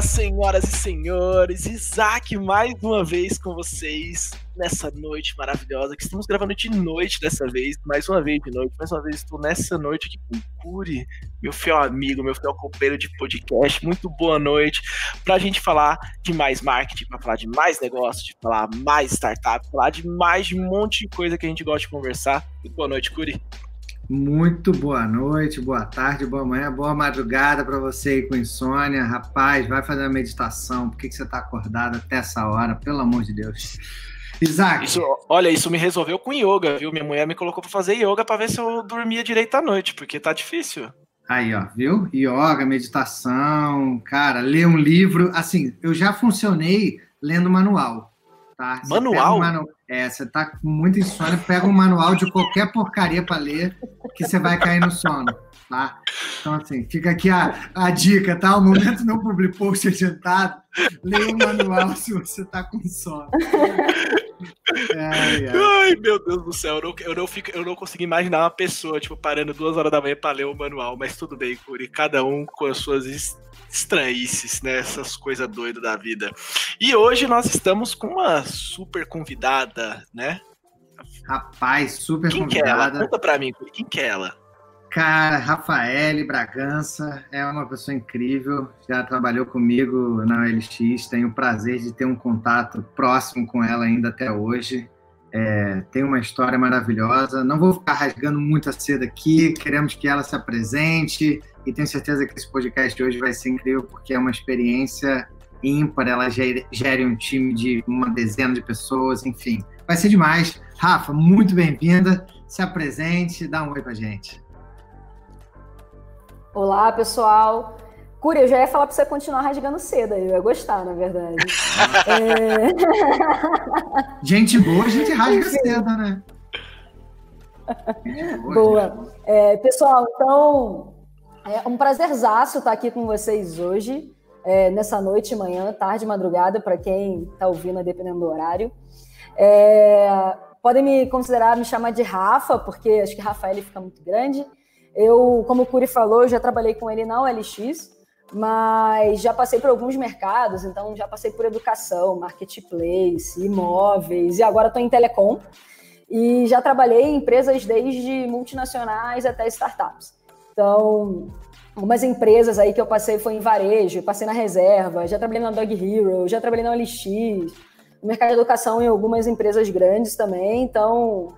Fala, senhoras e senhores, Isaac mais uma vez com vocês nessa noite maravilhosa que estamos gravando de noite dessa vez, mais uma vez de noite, mais uma vez estou nessa noite aqui com o Curi, meu fiel amigo, meu fiel companheiro de podcast. Muito boa noite para a gente falar de mais marketing, para falar de mais negócio, de falar mais startup, falar de mais de um monte de coisa que a gente gosta de conversar. Muito boa noite, Curi. Muito boa noite, boa tarde, boa manhã, boa madrugada para você aí com insônia. Rapaz, vai fazer a meditação. Por que, que você está acordado até essa hora? Pelo amor de Deus. Isaac. Isso, olha, isso me resolveu com yoga, viu? Minha mulher me colocou para fazer yoga para ver se eu dormia direito à noite, porque tá difícil. Aí, ó, viu? Yoga, meditação, cara, ler um livro. Assim, eu já funcionei lendo manual, tá? manual? manu... É, você tá com muita insônia, pega um manual de qualquer porcaria para ler, que você vai cair no sono, tá? Então, assim, fica aqui a, a dica, tá? O momento não public post adiantado, leia o manual se você tá com sono. Ai, ai. ai, meu Deus do céu, eu não, eu, não fico, eu não consigo imaginar uma pessoa, tipo, parando duas horas da manhã para ler o manual, mas tudo bem, Curi, cada um com as suas estranhices, né? Essas coisas doidas da vida. E hoje nós estamos com uma super convidada, né? Rapaz, super quem convidada. Que é ela? Conta pra mim, quem que é ela? Cara, Rafaele Bragança é uma pessoa incrível, já trabalhou comigo na OLX, tenho o prazer de ter um contato próximo com ela ainda até hoje. É, tem uma história maravilhosa. Não vou ficar rasgando muita seda aqui, queremos que ela se apresente e tenho certeza que esse podcast de hoje vai ser incrível porque é uma experiência ímpar. Ela gere um time de uma dezena de pessoas, enfim, vai ser demais. Rafa, muito bem-vinda. Se apresente, dá um oi pra gente. Olá, pessoal. Curi, eu já ia falar para você continuar rasgando seda, eu ia gostar, na verdade. é... Gente boa, a gente rasga seda, né? Boa. boa. É, pessoal, então, é um prazerzaço estar aqui com vocês hoje, é, nessa noite, manhã, tarde, madrugada, para quem está ouvindo, dependendo do horário. É, podem me considerar, me chamar de Rafa, porque acho que Rafael fica muito grande. Eu, como o Curi falou, já trabalhei com ele na OLX, mas já passei por alguns mercados, então já passei por educação, marketplace, imóveis, e agora estou em telecom. E já trabalhei em empresas desde multinacionais até startups. Então, algumas empresas aí que eu passei foi em varejo, passei na reserva, já trabalhei na Dog Hero, já trabalhei na OLX, no mercado de educação em algumas empresas grandes também. Então,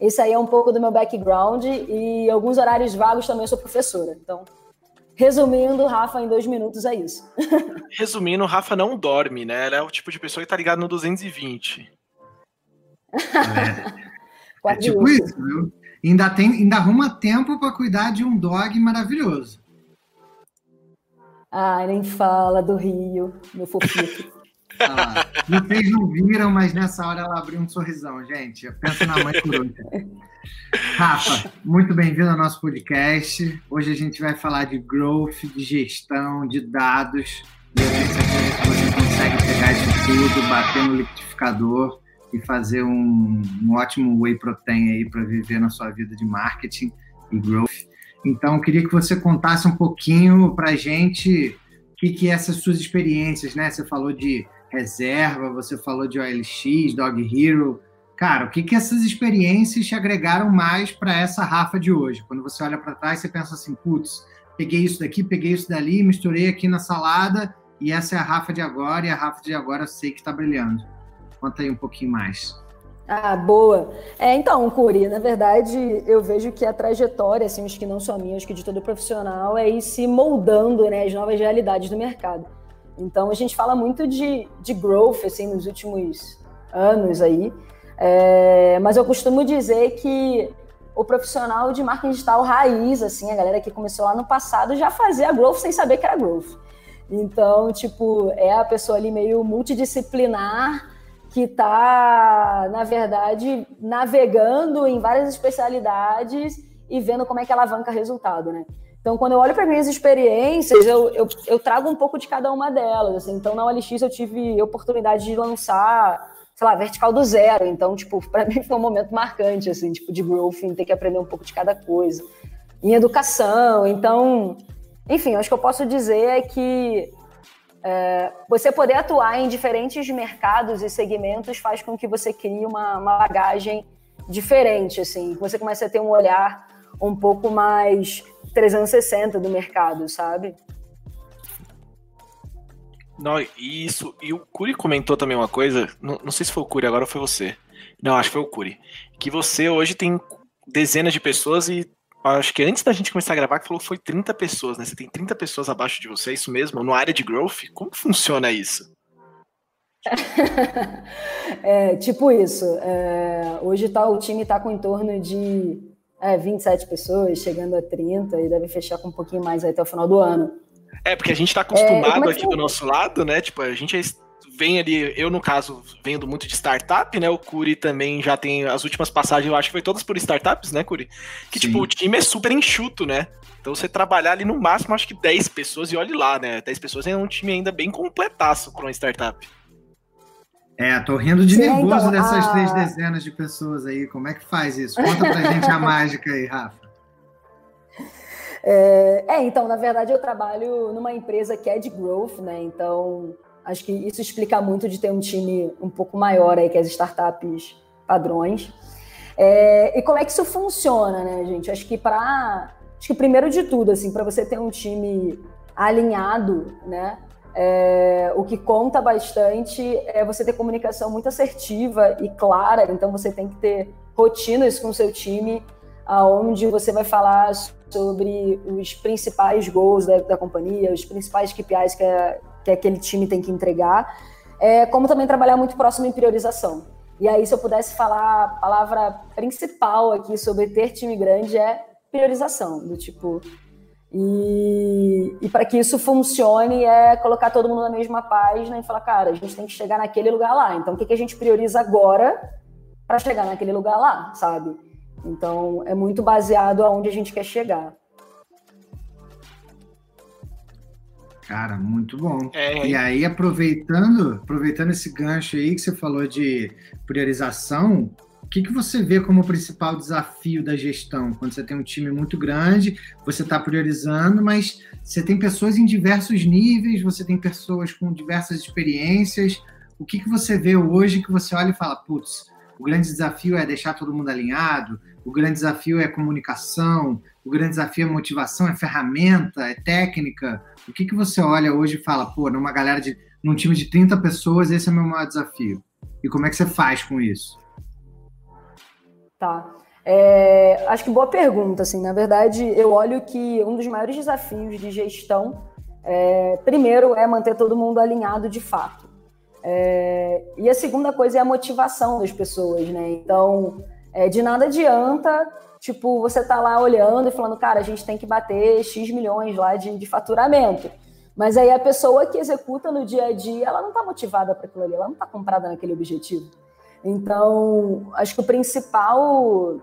esse aí é um pouco do meu background e alguns horários vagos também eu sou professora. Então, Resumindo, Rafa, em dois minutos é isso. Resumindo, Rafa não dorme, né? Ela é o tipo de pessoa que tá ligado no 220. É, é tipo isso, viu? Ainda, tem, ainda arruma tempo para cuidar de um dog maravilhoso. Ai, nem fala do Rio, meu fofinho. Ah, vocês não viram, mas nessa hora ela abriu um sorrisão, gente. Pensa na mãe por Rafa, muito bem-vindo ao nosso podcast. Hoje a gente vai falar de growth, de gestão, de dados. E eu tenho certeza que você consegue pegar isso tudo, bater no liquidificador e fazer um, um ótimo whey protein aí para viver na sua vida de marketing e growth. Então, eu queria que você contasse um pouquinho para a gente o que, que é essas suas experiências, né? Você falou de reserva, você falou de OLX, Dog Hero. Cara, o que, que essas experiências te agregaram mais para essa Rafa de hoje? Quando você olha para trás, você pensa assim, putz, peguei isso daqui, peguei isso dali, misturei aqui na salada e essa é a Rafa de agora e a Rafa de agora eu sei que está brilhando. Conta aí um pouquinho mais. Ah, boa. É, então, Curi, na verdade, eu vejo que a trajetória, assim, acho que não só minha, acho que de todo profissional, é ir se moldando, né, as novas realidades do mercado. Então, a gente fala muito de, de growth, assim, nos últimos anos aí, é, mas eu costumo dizer que o profissional de marketing digital raiz, assim, a galera que começou lá no passado, já fazia growth sem saber que era growth. Então, tipo, é a pessoa ali meio multidisciplinar, que está, na verdade, navegando em várias especialidades e vendo como é que alavanca resultado, né? Então, quando eu olho para minhas experiências, eu, eu, eu, trago um pouco de cada uma delas. Assim. Então, na OLX eu tive oportunidade de lançar, sei lá, vertical do zero. Então, tipo, para mim foi um momento marcante, assim, tipo, de growth, ter que aprender um pouco de cada coisa. Em educação, então, enfim, acho que eu posso dizer é que é, você poder atuar em diferentes mercados e segmentos faz com que você crie uma, uma bagagem diferente, assim, você começa a ter um olhar um pouco mais 360 do mercado, sabe? Não, isso. E o Curi comentou também uma coisa. Não, não sei se foi o Curi agora ou foi você. Não, acho que foi o Curi. Que você hoje tem dezenas de pessoas e acho que antes da gente começar a gravar, que falou que foi 30 pessoas, né? Você tem 30 pessoas abaixo de você, é isso mesmo? No área de growth? Como funciona isso? é, tipo isso. É, hoje tá, o time está com em torno de é, 27 pessoas, chegando a 30, e deve fechar com um pouquinho mais até o final do ano. É, porque a gente está acostumado é, aqui do nosso lado, né? Tipo, a gente é vem ali, eu no caso, vendo muito de startup, né? O Curi também já tem as últimas passagens, eu acho que foi todas por startups, né, Curi? Que Sim. tipo, o time é super enxuto, né? Então você trabalhar ali no máximo, acho que 10 pessoas, e olhe lá, né? 10 pessoas é um time ainda bem completaço para uma startup. É, tô rindo de Sim, nervoso então, dessas a... três dezenas de pessoas aí. Como é que faz isso? Conta pra gente a mágica aí, Rafa. É, é, então, na verdade, eu trabalho numa empresa que é de growth, né? Então, acho que isso explica muito de ter um time um pouco maior aí que as startups padrões. É, e como é que isso funciona, né, gente? Acho que para, acho que primeiro de tudo, assim, para você ter um time alinhado, né? É, o que conta bastante é você ter comunicação muito assertiva e clara, então você tem que ter rotinas com o seu time, aonde você vai falar sobre os principais goals da, da companhia, os principais KPIs que, que aquele time tem que entregar, é, como também trabalhar muito próximo em priorização. E aí, se eu pudesse falar a palavra principal aqui sobre ter time grande é priorização, do tipo, e, e para que isso funcione é colocar todo mundo na mesma página e falar, cara, a gente tem que chegar naquele lugar lá. Então, o que, que a gente prioriza agora para chegar naquele lugar lá, sabe? Então, é muito baseado aonde a gente quer chegar. Cara, muito bom. É, e aí, aproveitando, aproveitando esse gancho aí que você falou de priorização, o que, que você vê como o principal desafio da gestão? Quando você tem um time muito grande, você está priorizando, mas você tem pessoas em diversos níveis, você tem pessoas com diversas experiências. O que, que você vê hoje que você olha e fala, putz, o grande desafio é deixar todo mundo alinhado, o grande desafio é comunicação, o grande desafio é motivação, é ferramenta, é técnica. O que, que você olha hoje e fala, pô, numa galera de. num time de 30 pessoas, esse é o meu maior desafio? E como é que você faz com isso? Tá. É, acho que boa pergunta, assim. Na verdade, eu olho que um dos maiores desafios de gestão, é, primeiro, é manter todo mundo alinhado de fato. É, e a segunda coisa é a motivação das pessoas, né? Então, é, de nada adianta, tipo, você tá lá olhando e falando, cara, a gente tem que bater X milhões lá de, de faturamento. Mas aí a pessoa que executa no dia a dia, ela não tá motivada para aquilo ali, ela não tá comprada naquele objetivo. Então, acho que o principal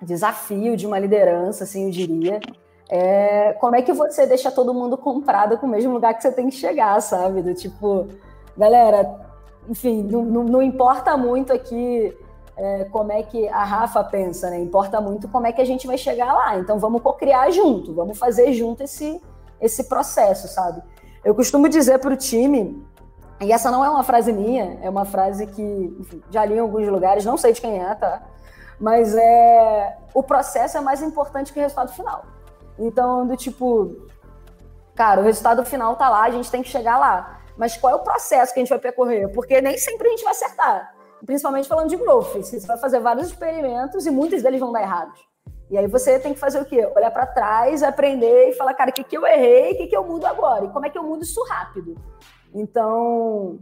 desafio de uma liderança, assim, eu diria, é como é que você deixa todo mundo comprado com o mesmo lugar que você tem que chegar, sabe? Do tipo, galera, enfim, não, não, não importa muito aqui é, como é que a Rafa pensa, né? Importa muito como é que a gente vai chegar lá. Então, vamos co-criar junto, vamos fazer junto esse, esse processo, sabe? Eu costumo dizer para o time e essa não é uma frase minha, é uma frase que enfim, já li em alguns lugares, não sei de quem é, tá? Mas é o processo é mais importante que o resultado final. Então, do tipo, cara, o resultado final tá lá, a gente tem que chegar lá. Mas qual é o processo que a gente vai percorrer? Porque nem sempre a gente vai acertar. Principalmente falando de growth. Você vai fazer vários experimentos e muitos deles vão dar errados. E aí você tem que fazer o quê? Olhar para trás, aprender e falar, cara, o que, que eu errei, o que, que eu mudo agora? E como é que eu mudo isso rápido? Então,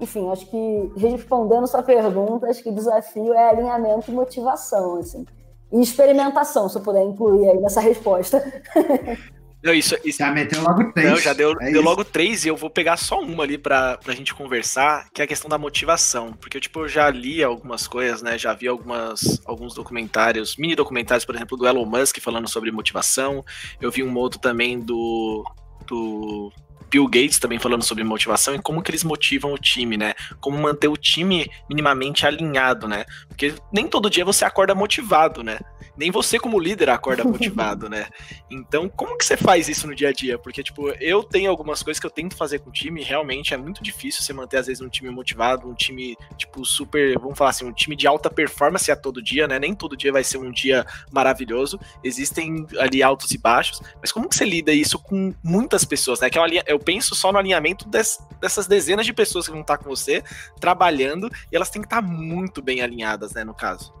enfim, acho que respondendo sua pergunta, acho que o desafio é alinhamento e motivação, assim. E experimentação, se eu puder incluir aí nessa resposta. Não, isso, isso... Já meteu logo três. Não, já deu, é deu logo três e eu vou pegar só uma ali pra, pra gente conversar, que é a questão da motivação. Porque, tipo, eu já li algumas coisas, né? Já vi algumas, alguns documentários, mini documentários, por exemplo, do Elon Musk falando sobre motivação. Eu vi um outro também do, do Bill Gates também falando sobre motivação e como que eles motivam o time, né? Como manter o time minimamente alinhado, né? Porque nem todo dia você acorda motivado, né? Nem você como líder acorda motivado, né? Então, como que você faz isso no dia a dia? Porque, tipo, eu tenho algumas coisas que eu tento fazer com o time, realmente é muito difícil você manter, às vezes, um time motivado, um time, tipo, super, vamos falar assim, um time de alta performance a todo dia, né? Nem todo dia vai ser um dia maravilhoso, existem ali altos e baixos, mas como que você lida isso com muitas pessoas, né? Que eu, eu penso só no alinhamento des, dessas dezenas de pessoas que vão estar com você, trabalhando, e elas têm que estar muito bem alinhadas, né, no caso.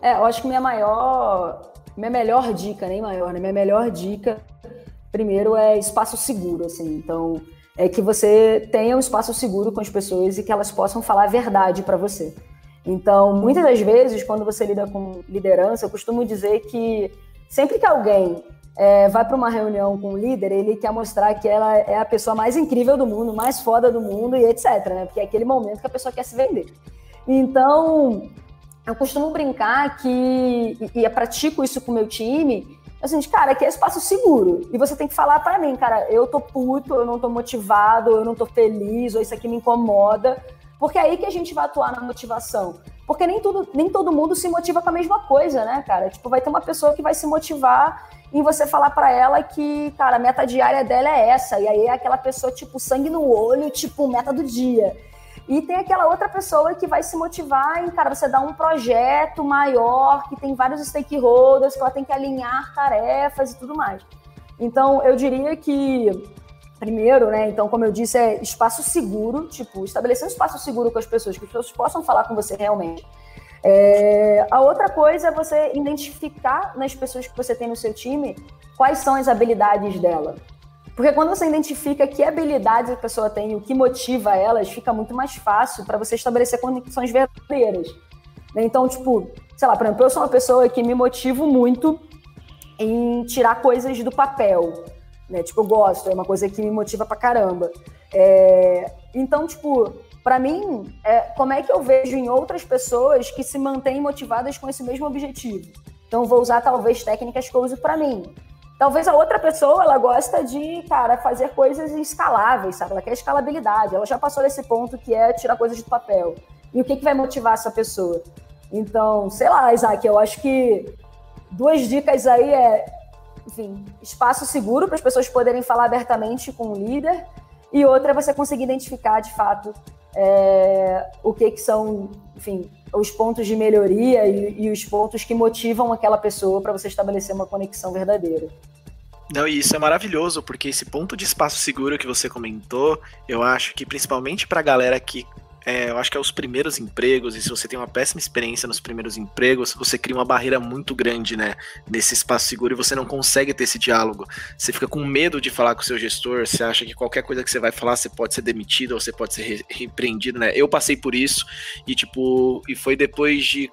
É, eu acho que minha maior, minha melhor dica, nem maior, né? Minha melhor dica, primeiro, é espaço seguro, assim. Então, é que você tenha um espaço seguro com as pessoas e que elas possam falar a verdade para você. Então, muitas das vezes, quando você lida com liderança, eu costumo dizer que sempre que alguém é, vai para uma reunião com o líder, ele quer mostrar que ela é a pessoa mais incrível do mundo, mais foda do mundo e etc. Né? Porque é aquele momento que a pessoa quer se vender. Então, eu costumo brincar que, e, e pratico isso com o meu time, assim, cara, aqui é espaço seguro. E você tem que falar para mim, cara, eu tô puto, eu não tô motivado, eu não tô feliz, ou isso aqui me incomoda. Porque é aí que a gente vai atuar na motivação. Porque nem, tudo, nem todo mundo se motiva com a mesma coisa, né, cara? Tipo, vai ter uma pessoa que vai se motivar em você falar para ela que, cara, a meta diária dela é essa. E aí é aquela pessoa, tipo, sangue no olho, tipo, meta do dia. E tem aquela outra pessoa que vai se motivar em, cara, você dar um projeto maior, que tem vários stakeholders, que ela tem que alinhar tarefas e tudo mais. Então, eu diria que, primeiro, né, então, como eu disse, é espaço seguro, tipo, estabelecer um espaço seguro com as pessoas, que as pessoas possam falar com você realmente. É, a outra coisa é você identificar nas pessoas que você tem no seu time quais são as habilidades dela. Porque quando você identifica que habilidades a pessoa tem e o que motiva elas, fica muito mais fácil para você estabelecer conexões verdadeiras. Então, tipo, sei lá, por exemplo, eu sou uma pessoa que me motivo muito em tirar coisas do papel. Né? Tipo, eu gosto, é uma coisa que me motiva pra caramba. É... Então, tipo, para mim, é... como é que eu vejo em outras pessoas que se mantêm motivadas com esse mesmo objetivo? Então, vou usar talvez técnicas que eu uso para mim. Talvez a outra pessoa, ela gosta de, cara, fazer coisas escaláveis, sabe? Ela quer escalabilidade. Ela já passou desse ponto que é tirar coisas do papel. E o que, que vai motivar essa pessoa? Então, sei lá, Isaac, eu acho que duas dicas aí é, enfim, espaço seguro para as pessoas poderem falar abertamente com o líder. E outra é você conseguir identificar, de fato, é, o que, que são, enfim, os pontos de melhoria e, e os pontos que motivam aquela pessoa para você estabelecer uma conexão verdadeira. Não, e isso é maravilhoso, porque esse ponto de espaço seguro que você comentou, eu acho que principalmente para a galera que é, eu acho que é os primeiros empregos, e se você tem uma péssima experiência nos primeiros empregos, você cria uma barreira muito grande, né, nesse espaço seguro e você não consegue ter esse diálogo. Você fica com medo de falar com o seu gestor, você acha que qualquer coisa que você vai falar, você pode ser demitido ou você pode ser repreendido, né? Eu passei por isso e, tipo, e foi depois de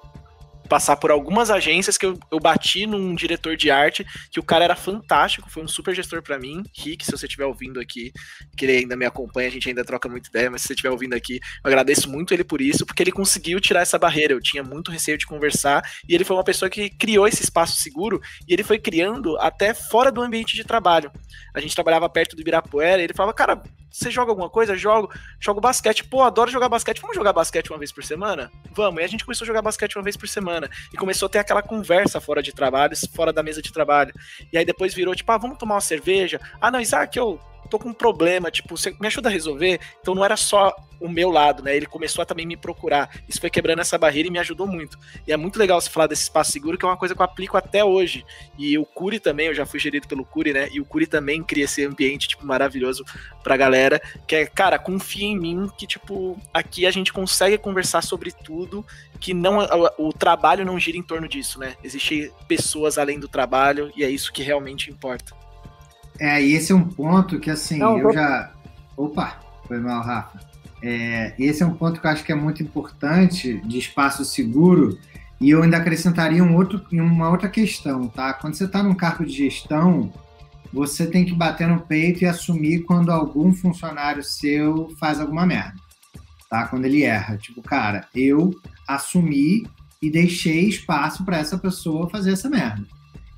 passar por algumas agências que eu, eu bati num diretor de arte, que o cara era fantástico, foi um super gestor para mim. Rick, se você estiver ouvindo aqui, que ele ainda me acompanha, a gente ainda troca muita ideia, mas se você estiver ouvindo aqui, eu agradeço muito ele por isso, porque ele conseguiu tirar essa barreira. Eu tinha muito receio de conversar e ele foi uma pessoa que criou esse espaço seguro e ele foi criando até fora do ambiente de trabalho. A gente trabalhava perto do Ibirapuera e ele falava, cara, você joga alguma coisa? Jogo. Jogo basquete. Pô, adoro jogar basquete. Vamos jogar basquete uma vez por semana? Vamos. E a gente começou a jogar basquete uma vez por semana. E começou a ter aquela conversa fora de trabalho, fora da mesa de trabalho. E aí depois virou, tipo, ah, vamos tomar uma cerveja? Ah, não, Isaac, eu tô com um problema, tipo, você me ajuda a resolver? Então não era só o meu lado, né? Ele começou a também me procurar. Isso foi quebrando essa barreira e me ajudou muito. E é muito legal você falar desse espaço seguro, que é uma coisa que eu aplico até hoje. E o Curi também, eu já fui gerido pelo Curi, né? E o Curi também cria esse ambiente, tipo, maravilhoso pra galera, que é, cara, confia em mim que, tipo, aqui a gente consegue conversar sobre tudo, que não o, o trabalho não gira em torno disso, né? Existem pessoas além do trabalho e é isso que realmente importa. É, e esse é um ponto que, assim, Não, eu já. Opa, foi mal, Rafa. É, esse é um ponto que eu acho que é muito importante de espaço seguro. E eu ainda acrescentaria um outro, uma outra questão, tá? Quando você está num cargo de gestão, você tem que bater no peito e assumir quando algum funcionário seu faz alguma merda, tá? Quando ele erra. Tipo, cara, eu assumi e deixei espaço para essa pessoa fazer essa merda.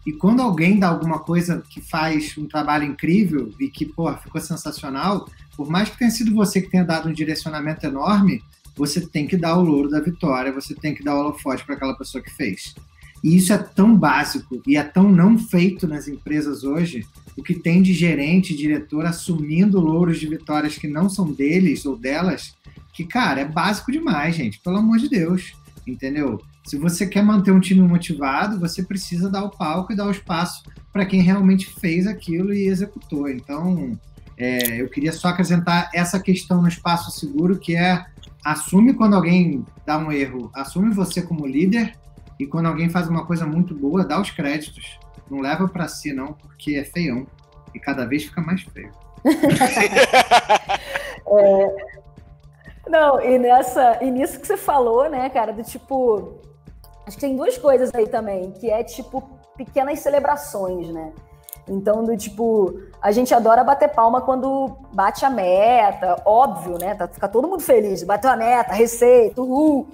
E quando alguém dá alguma coisa que faz um trabalho incrível e que, pô, ficou sensacional, por mais que tenha sido você que tenha dado um direcionamento enorme, você tem que dar o louro da vitória, você tem que dar o holofote para aquela pessoa que fez. E isso é tão básico e é tão não feito nas empresas hoje, o que tem de gerente, diretor assumindo louros de vitórias que não são deles ou delas, que, cara, é básico demais, gente, pelo amor de Deus, entendeu? Se você quer manter um time motivado, você precisa dar o palco e dar o espaço para quem realmente fez aquilo e executou. Então, é, eu queria só acrescentar essa questão no espaço seguro, que é assume quando alguém dá um erro, assume você como líder e quando alguém faz uma coisa muito boa, dá os créditos. Não leva para si não, porque é feião e cada vez fica mais feio. é, não, e nessa e nisso que você falou, né, cara, do tipo, acho que tem duas coisas aí também, que é tipo pequenas celebrações, né? Então, do tipo, a gente adora bater palma quando bate a meta, óbvio, né? Tá, fica todo mundo feliz, bateu a meta, receita, uhul.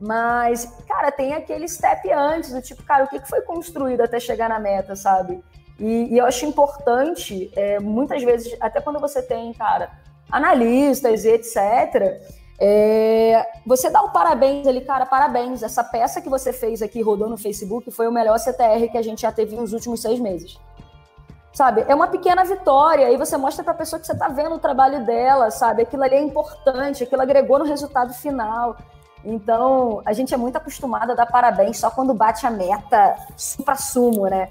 Mas, cara, tem aquele step antes, do tipo, cara, o que foi construído até chegar na meta, sabe? E, e eu acho importante, é, muitas vezes, até quando você tem, cara, analistas e etc., é, você dá o parabéns ali, cara, parabéns. Essa peça que você fez aqui, rodou no Facebook, foi o melhor CTR que a gente já teve nos últimos seis meses sabe? É uma pequena vitória e você mostra para a pessoa que você está vendo o trabalho dela, sabe? Aquilo ali é importante, aquilo agregou no resultado final. Então, a gente é muito acostumado a dar parabéns só quando bate a meta supra-sumo, né?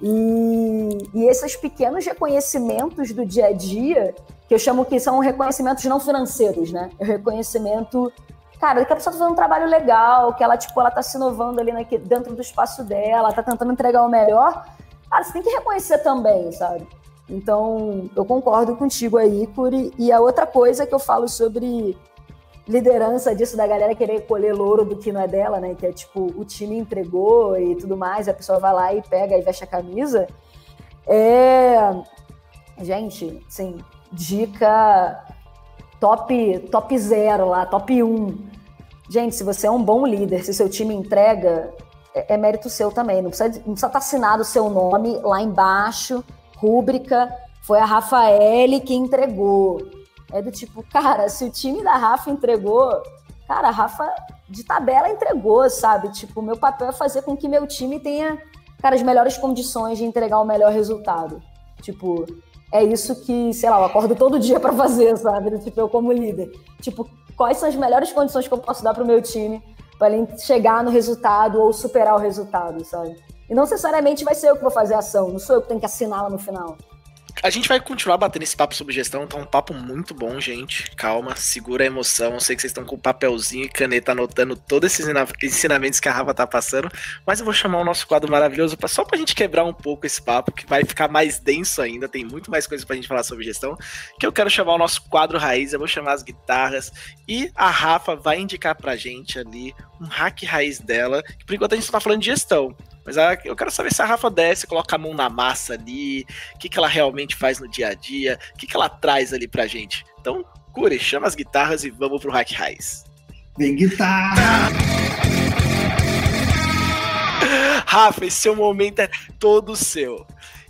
E, e esses pequenos reconhecimentos do dia a dia, que eu chamo que são reconhecimentos não financeiros, né? É reconhecimento, cara, que a pessoa tá fazendo um trabalho legal, que ela, tipo, ela tá se inovando ali dentro do espaço dela, tá tentando entregar o melhor, cara, você tem que reconhecer também, sabe? Então, eu concordo contigo aí, Curi. E a outra coisa que eu falo sobre liderança disso da galera querer colher louro do que não é dela, né? Que é tipo, o time entregou e tudo mais, a pessoa vai lá e pega e veste a camisa. É. Gente, assim, dica top, top zero lá, top 1. Gente, se você é um bom líder, se seu time entrega, é, é mérito seu também. Não precisa, não precisa estar assinado o seu nome lá embaixo, rúbrica. Foi a Rafaele que entregou. É do tipo, cara, se o time da Rafa entregou, cara, a Rafa de tabela entregou, sabe? Tipo, meu papel é fazer com que meu time tenha, cara, as melhores condições de entregar o melhor resultado. Tipo, é isso que, sei lá, eu acordo todo dia para fazer, sabe? Tipo, eu como líder. Tipo, quais são as melhores condições que eu posso dar para o meu time para ele chegar no resultado ou superar o resultado, sabe? E não necessariamente vai ser eu que vou fazer a ação, não sou eu que tenho que assiná-la no final. A gente vai continuar batendo esse papo sobre gestão, tá um papo muito bom, gente. Calma, segura a emoção. Eu sei que vocês estão com papelzinho e caneta anotando todos esses ensinamentos que a Rafa tá passando, mas eu vou chamar o nosso quadro maravilhoso pra, só pra gente quebrar um pouco esse papo, que vai ficar mais denso ainda, tem muito mais coisa pra gente falar sobre gestão, que eu quero chamar o nosso quadro raiz, eu vou chamar as guitarras e a Rafa vai indicar pra gente ali um hack raiz dela, que por enquanto a gente tá falando de gestão. Mas a, eu quero saber se a Rafa desce, coloca a mão na massa ali, o que, que ela realmente faz no dia a dia, o que, que ela traz ali pra gente. Então, Cure, chama as guitarras e vamos pro Hack Raiz. Vem guitarra! Rafa, esse seu momento é todo seu.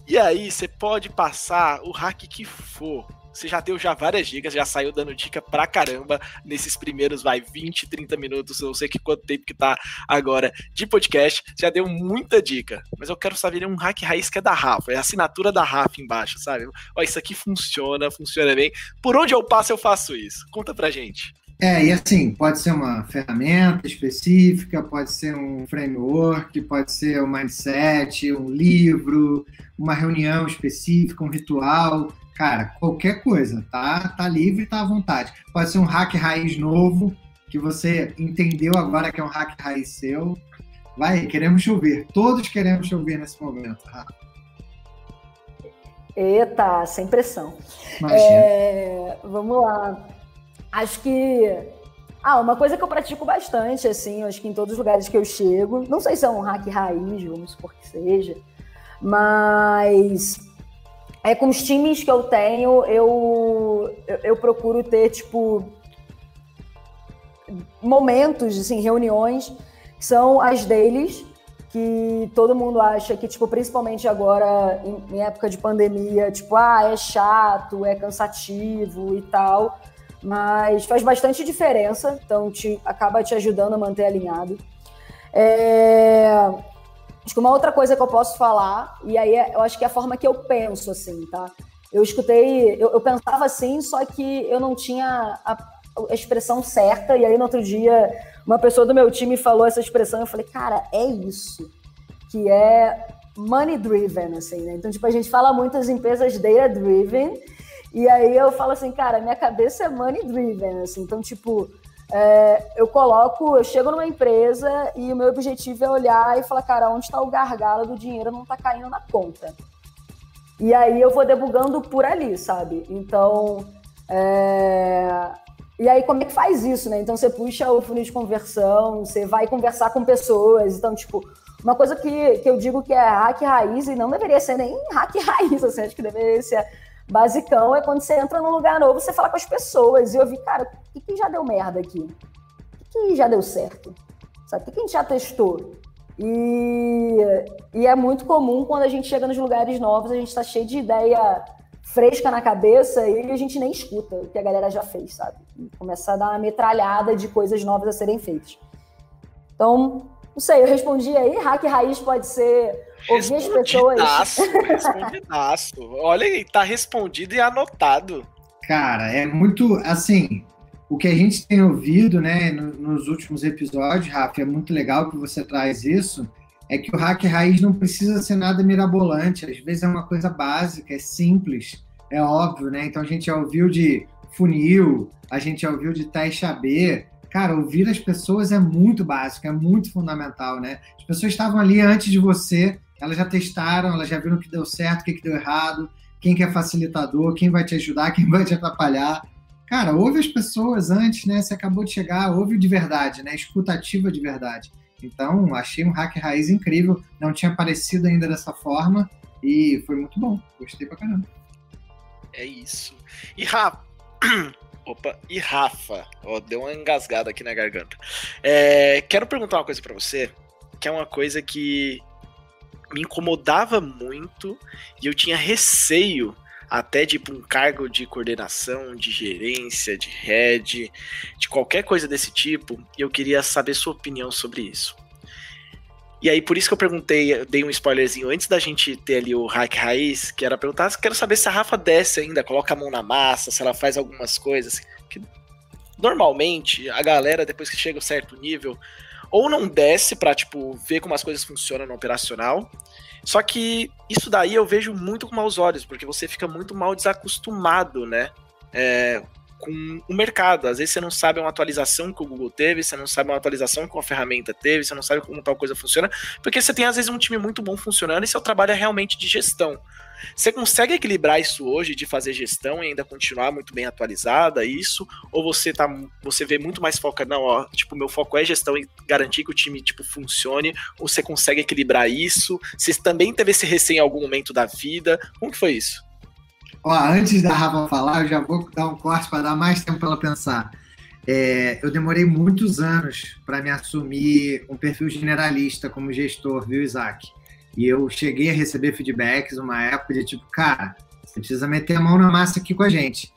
E aí, você pode passar o hack que for você já deu já várias dicas, já saiu dando dica pra caramba nesses primeiros, vai, 20, 30 minutos, não sei que quanto tempo que tá agora de podcast. Já deu muita dica, mas eu quero saber um hack raiz que é da Rafa, é a assinatura da Rafa embaixo, sabe? Ó, isso aqui funciona, funciona bem. Por onde eu passo, eu faço isso. Conta pra gente. É, e assim, pode ser uma ferramenta específica, pode ser um framework, pode ser um mindset, um livro, uma reunião específica, um ritual. Cara, qualquer coisa, tá? Tá livre, tá à vontade. Pode ser um hack raiz novo, que você entendeu agora que é um hack raiz seu. Vai, queremos chover. Todos queremos chover nesse momento, Rafa. Eita, sem pressão. É, vamos lá. Acho que. Ah, uma coisa que eu pratico bastante, assim, acho que em todos os lugares que eu chego, não sei se é um hack raiz, vamos supor que seja, mas é, com os times que eu tenho, eu, eu, eu procuro ter, tipo, momentos, assim, reuniões, que são as deles, que todo mundo acha que, tipo, principalmente agora, em, época de pandemia, tipo, ah, é chato, é cansativo e tal, mas faz bastante diferença, então te, acaba te ajudando a manter alinhado. É, acho que uma outra coisa que eu posso falar, e aí é, eu acho que é a forma que eu penso, assim, tá? Eu escutei, eu, eu pensava assim, só que eu não tinha a, a expressão certa, e aí no outro dia uma pessoa do meu time falou essa expressão, eu falei, cara, é isso, que é money driven, assim, né? Então, tipo, a gente fala muitas empresas data driven, e aí eu falo assim, cara, minha cabeça é money driven, assim, então, tipo, é, eu coloco, eu chego numa empresa e o meu objetivo é olhar e falar, cara, onde está o gargalo do dinheiro não está caindo na conta. E aí eu vou debugando por ali, sabe? Então, é, e aí, como é que faz isso, né? Então, você puxa o funil de conversão, você vai conversar com pessoas. Então, tipo, uma coisa que, que eu digo que é hack raiz, e não deveria ser nem hack raiz, assim, acho que deveria ser basicão, é quando você entra num lugar novo, você fala com as pessoas. E eu vi, cara, o que, que já deu merda aqui? O que, que já deu certo? Sabe? O que, que a gente já testou? E, e é muito comum quando a gente chega nos lugares novos, a gente está cheio de ideia fresca na cabeça e a gente nem escuta o que a galera já fez, sabe? E começa a dar uma metralhada de coisas novas a serem feitas. Então, não sei, eu respondi aí, hack raiz pode ser ouvir as pessoas. Respondidaço. Olha aí, tá respondido e anotado. Cara, é muito assim. O que a gente tem ouvido, né, nos últimos episódios, Rafa, é muito legal que você traz isso é que o hack raiz não precisa ser nada mirabolante, às vezes é uma coisa básica, é simples, é óbvio, né? Então a gente já ouviu de funil, a gente já ouviu de teste AB. Cara, ouvir as pessoas é muito básico, é muito fundamental, né? As pessoas estavam ali antes de você, elas já testaram, elas já viram o que deu certo, o que deu errado, quem que é facilitador, quem vai te ajudar, quem vai te atrapalhar. Cara, ouve as pessoas antes, né? Você acabou de chegar, ouve de verdade, né? Escutativa de verdade. Então, achei um hack raiz incrível, não tinha aparecido ainda dessa forma e foi muito bom. Gostei pra caramba. É isso. E Rafa. Opa, e Rafa, ó, deu uma engasgada aqui na garganta. É, quero perguntar uma coisa para você, que é uma coisa que me incomodava muito e eu tinha receio até de um cargo de coordenação, de gerência, de head, de qualquer coisa desse tipo, e eu queria saber sua opinião sobre isso. E aí, por isso que eu perguntei, dei um spoilerzinho antes da gente ter ali o hack raiz, que era perguntar, quero saber se a Rafa desce ainda, coloca a mão na massa, se ela faz algumas coisas. Que normalmente, a galera, depois que chega a um certo nível, ou não desce pra, tipo, ver como as coisas funcionam no operacional, só que isso daí eu vejo muito com maus olhos, porque você fica muito mal desacostumado, né? É, com o mercado. Às vezes você não sabe uma atualização que o Google teve, você não sabe uma atualização que uma ferramenta teve, você não sabe como tal coisa funciona, porque você tem às vezes um time muito bom funcionando e seu trabalho é realmente de gestão. Você consegue equilibrar isso hoje de fazer gestão e ainda continuar muito bem atualizada isso? Ou você tá você vê muito mais foco, não, ó, tipo, meu foco é gestão e garantir que o time tipo funcione, ou você consegue equilibrar isso? Você também teve esse receio em algum momento da vida? Como que foi isso? Ó, antes da Rafa falar, eu já vou dar um corte para dar mais tempo para ela pensar. É, eu demorei muitos anos para me assumir um perfil generalista como gestor, viu, Isaac? E eu cheguei a receber feedbacks uma época de tipo, cara, você precisa meter a mão na massa aqui com a gente.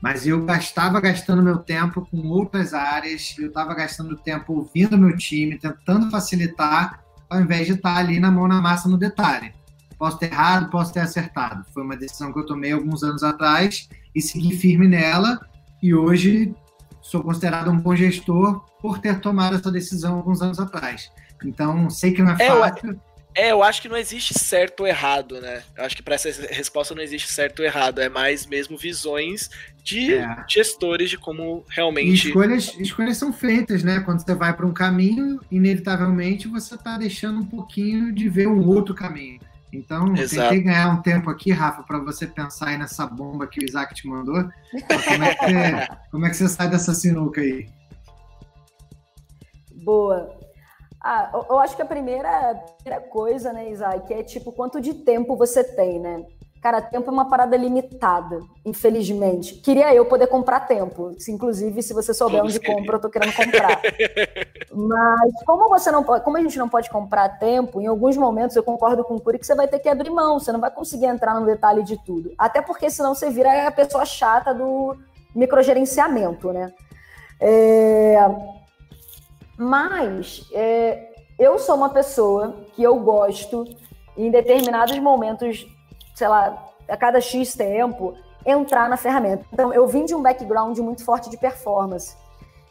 Mas eu estava gastando meu tempo com outras áreas, eu estava gastando tempo ouvindo meu time, tentando facilitar, ao invés de estar ali na mão na massa no detalhe. Posso ter errado, posso ter acertado. Foi uma decisão que eu tomei alguns anos atrás e segui firme nela. E hoje sou considerado um bom gestor por ter tomado essa decisão alguns anos atrás. Então, sei que não é, é fácil. É, eu acho que não existe certo ou errado, né? Eu acho que para essa resposta não existe certo ou errado. É mais mesmo visões de é. gestores de como realmente. E escolhas, escolhas são feitas, né? Quando você vai para um caminho, inevitavelmente você está deixando um pouquinho de ver um outro caminho. Então, Exato. tentei ganhar um tempo aqui, Rafa, para você pensar aí nessa bomba que o Isaac te mandou. Como é, que você, como é que você sai dessa sinuca aí? Boa. Ah, eu acho que a primeira, primeira coisa, né, Isaac, é tipo quanto de tempo você tem, né? Cara, tempo é uma parada limitada, infelizmente. Queria eu poder comprar tempo. Inclusive, se você souber Todos onde compra, eu tô querendo comprar. Mas como você não pode, como a gente não pode comprar tempo, em alguns momentos eu concordo com o Curi que você vai ter que abrir mão, você não vai conseguir entrar no detalhe de tudo. Até porque senão você vira a pessoa chata do microgerenciamento, né? É... Mas é... eu sou uma pessoa que eu gosto em determinados momentos sei lá, a cada X tempo, entrar na ferramenta. Então, eu vim de um background muito forte de performance.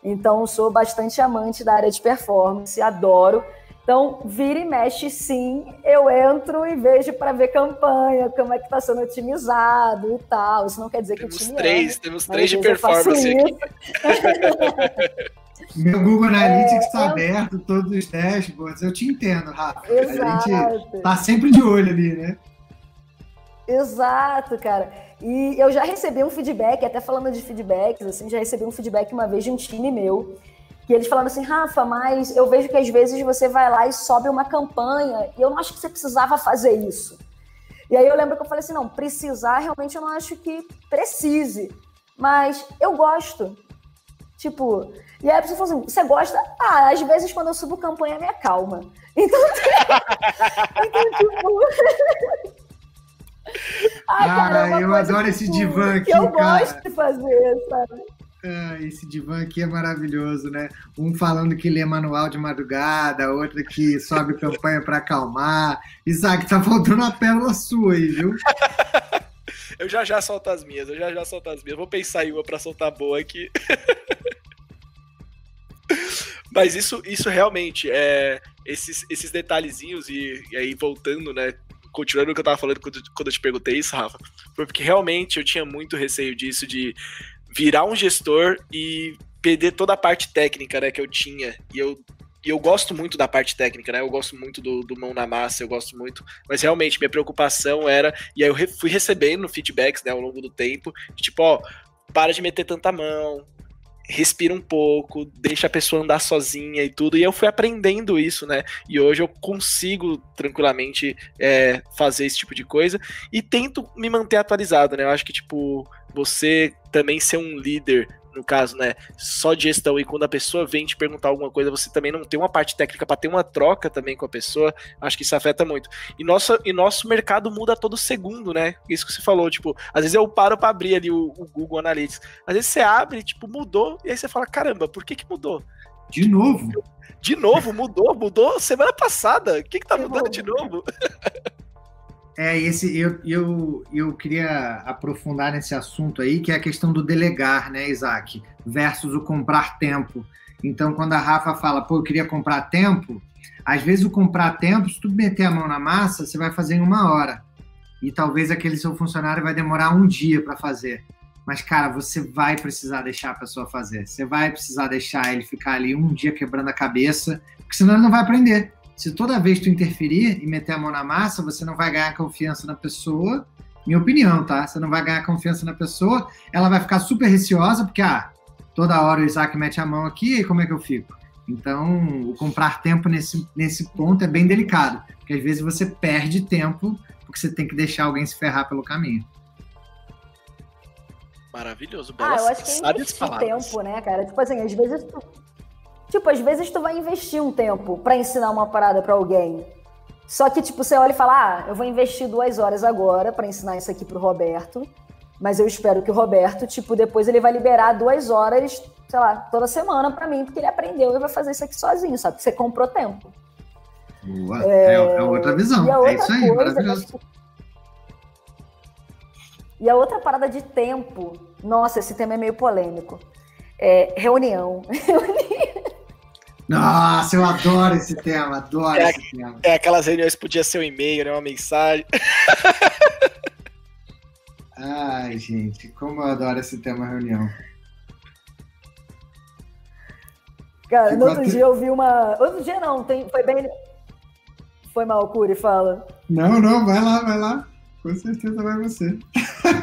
Então, sou bastante amante da área de performance, adoro. Então, vira e mexe, sim, eu entro e vejo para ver campanha, como é que está sendo otimizado e tal. Isso não quer dizer temos que o time três, Temos três de performance aqui. Meu Google Analytics está é, aberto, todos os dashboards. Eu te entendo, Rafa. Exato. A gente tá sempre de olho ali, né? Exato, cara. E eu já recebi um feedback, até falando de feedbacks, assim, já recebi um feedback uma vez de um time meu, que eles falaram assim, Rafa, mas eu vejo que às vezes você vai lá e sobe uma campanha, e eu não acho que você precisava fazer isso. E aí eu lembro que eu falei assim, não, precisar realmente eu não acho que precise, mas eu gosto. Tipo, e aí a pessoa falou assim, você gosta? Ah, às vezes quando eu subo campanha me acalma. Então, então tipo... Ai, cara, eu adoro esse divã aqui, que eu cara. gosto de fazer, sabe? Ah, esse divã aqui é maravilhoso, né? Um falando que lê manual de madrugada, outro que sobe campanha para acalmar. Isaac, tá faltando a pérola sua aí, viu? eu já já solto as minhas, eu já já solto as minhas. Vou pensar em uma para soltar boa aqui. Mas isso, isso realmente é esses, esses detalhezinhos e, e aí voltando, né? Continuando o que eu tava falando quando, quando eu te perguntei isso, Rafa, foi porque realmente eu tinha muito receio disso, de virar um gestor e perder toda a parte técnica, né, que eu tinha. E eu, e eu gosto muito da parte técnica, né? Eu gosto muito do, do mão na massa, eu gosto muito. Mas realmente, minha preocupação era. E aí eu re, fui recebendo feedbacks, né, ao longo do tempo, de, tipo, ó, para de meter tanta mão, respira um pouco, deixa a pessoa andar sozinha e tudo. E eu fui aprendendo isso, né? E hoje eu consigo tranquilamente é, fazer esse tipo de coisa e tento me manter atualizado, né? Eu acho que, tipo, você também ser um líder no caso, né, só de gestão, e quando a pessoa vem te perguntar alguma coisa, você também não tem uma parte técnica para ter uma troca também com a pessoa, acho que isso afeta muito. E nosso, e nosso mercado muda todo segundo, né? Isso que você falou, tipo, às vezes eu paro para abrir ali o, o, Google Analytics, às vezes você abre, tipo, mudou, e aí você fala, caramba, por que que mudou? De novo? De novo, mudou, mudou semana passada. O que que tá mudando de novo? É, esse eu, eu, eu queria aprofundar nesse assunto aí, que é a questão do delegar, né, Isaac, versus o comprar tempo. Então, quando a Rafa fala, pô, eu queria comprar tempo, às vezes o comprar tempo, se tu meter a mão na massa, você vai fazer em uma hora. E talvez aquele seu funcionário vai demorar um dia para fazer. Mas, cara, você vai precisar deixar a pessoa fazer. Você vai precisar deixar ele ficar ali um dia quebrando a cabeça, porque senão ele não vai aprender se toda vez tu interferir e meter a mão na massa, você não vai ganhar confiança na pessoa, minha opinião, tá? Você não vai ganhar confiança na pessoa, ela vai ficar super receosa, porque, ah, toda hora o Isaac mete a mão aqui, e como é que eu fico? Então, o comprar tempo nesse, nesse ponto é bem delicado, porque às vezes você perde tempo porque você tem que deixar alguém se ferrar pelo caminho. Maravilhoso, Bela. Ah, eu acho que é investir tempo, né, cara? Tipo assim, às vezes tu Tipo, às vezes tu vai investir um tempo para ensinar uma parada para alguém. Só que, tipo, você olha e fala: ah, eu vou investir duas horas agora para ensinar isso aqui pro Roberto. Mas eu espero que o Roberto, tipo, depois ele vai liberar duas horas, sei lá, toda semana para mim, porque ele aprendeu e vai fazer isso aqui sozinho, sabe? Porque você comprou tempo. Boa. É, é outra visão. é isso aí, maravilhoso. Tipo... E a outra parada de tempo, nossa, esse tema é meio polêmico. É reunião. reunião. Nossa, eu adoro esse tema, adoro é, esse tema. É aquelas reuniões podia ser um e-mail, né? Uma mensagem. Ai, gente, como eu adoro esse tema reunião. Cara, no outro dia eu vi uma. Outro dia não, tem... foi bem. Foi mal, Curi, fala. Não, não, vai lá, vai lá. Com certeza vai você.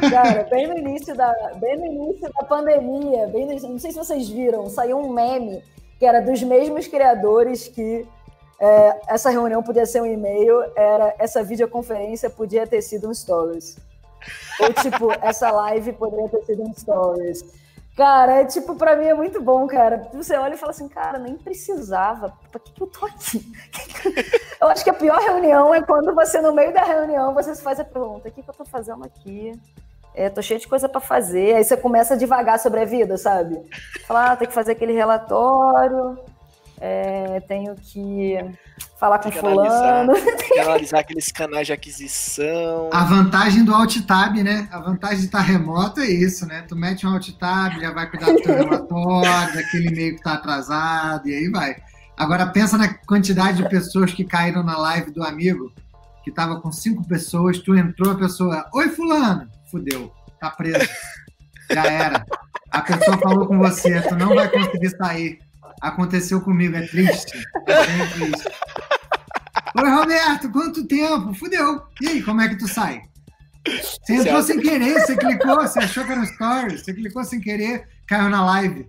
Cara, bem no início da, bem no início da pandemia, bem no... não sei se vocês viram, saiu um meme que era dos mesmos criadores que é, essa reunião podia ser um e-mail, era essa videoconferência podia ter sido um stories. Ou tipo, essa live poderia ter sido um stories. Cara, é tipo, pra mim é muito bom, cara. Você olha e fala assim, cara, nem precisava. Pra que, que eu tô aqui? eu acho que a pior reunião é quando você, no meio da reunião, você se faz a pergunta: o que, que eu tô fazendo aqui? É, tô cheio de coisa para fazer. Aí você começa a devagar sobre a vida, sabe? Falar, ah, tem que fazer aquele relatório, é, tenho que falar com fulano. Analisar, tem que analisar aqueles canais de aquisição. A vantagem do Alt Tab, né? A vantagem de estar remoto é isso, né? Tu mete um Alt Tab, já vai cuidar do teu relatório, daquele e-mail que tá atrasado, e aí vai. Agora pensa na quantidade de pessoas que caíram na live do amigo, que tava com cinco pessoas, tu entrou, a pessoa, oi fulano, fudeu, tá preso. Já era. A pessoa falou com você, tu não vai conseguir sair. Aconteceu comigo, é triste. É bem triste. Oi, Roberto, quanto tempo? Fudeu. E aí, como é que tu sai? Você entrou sem querer, você clicou, você achou que era um story, você clicou sem querer, caiu na live.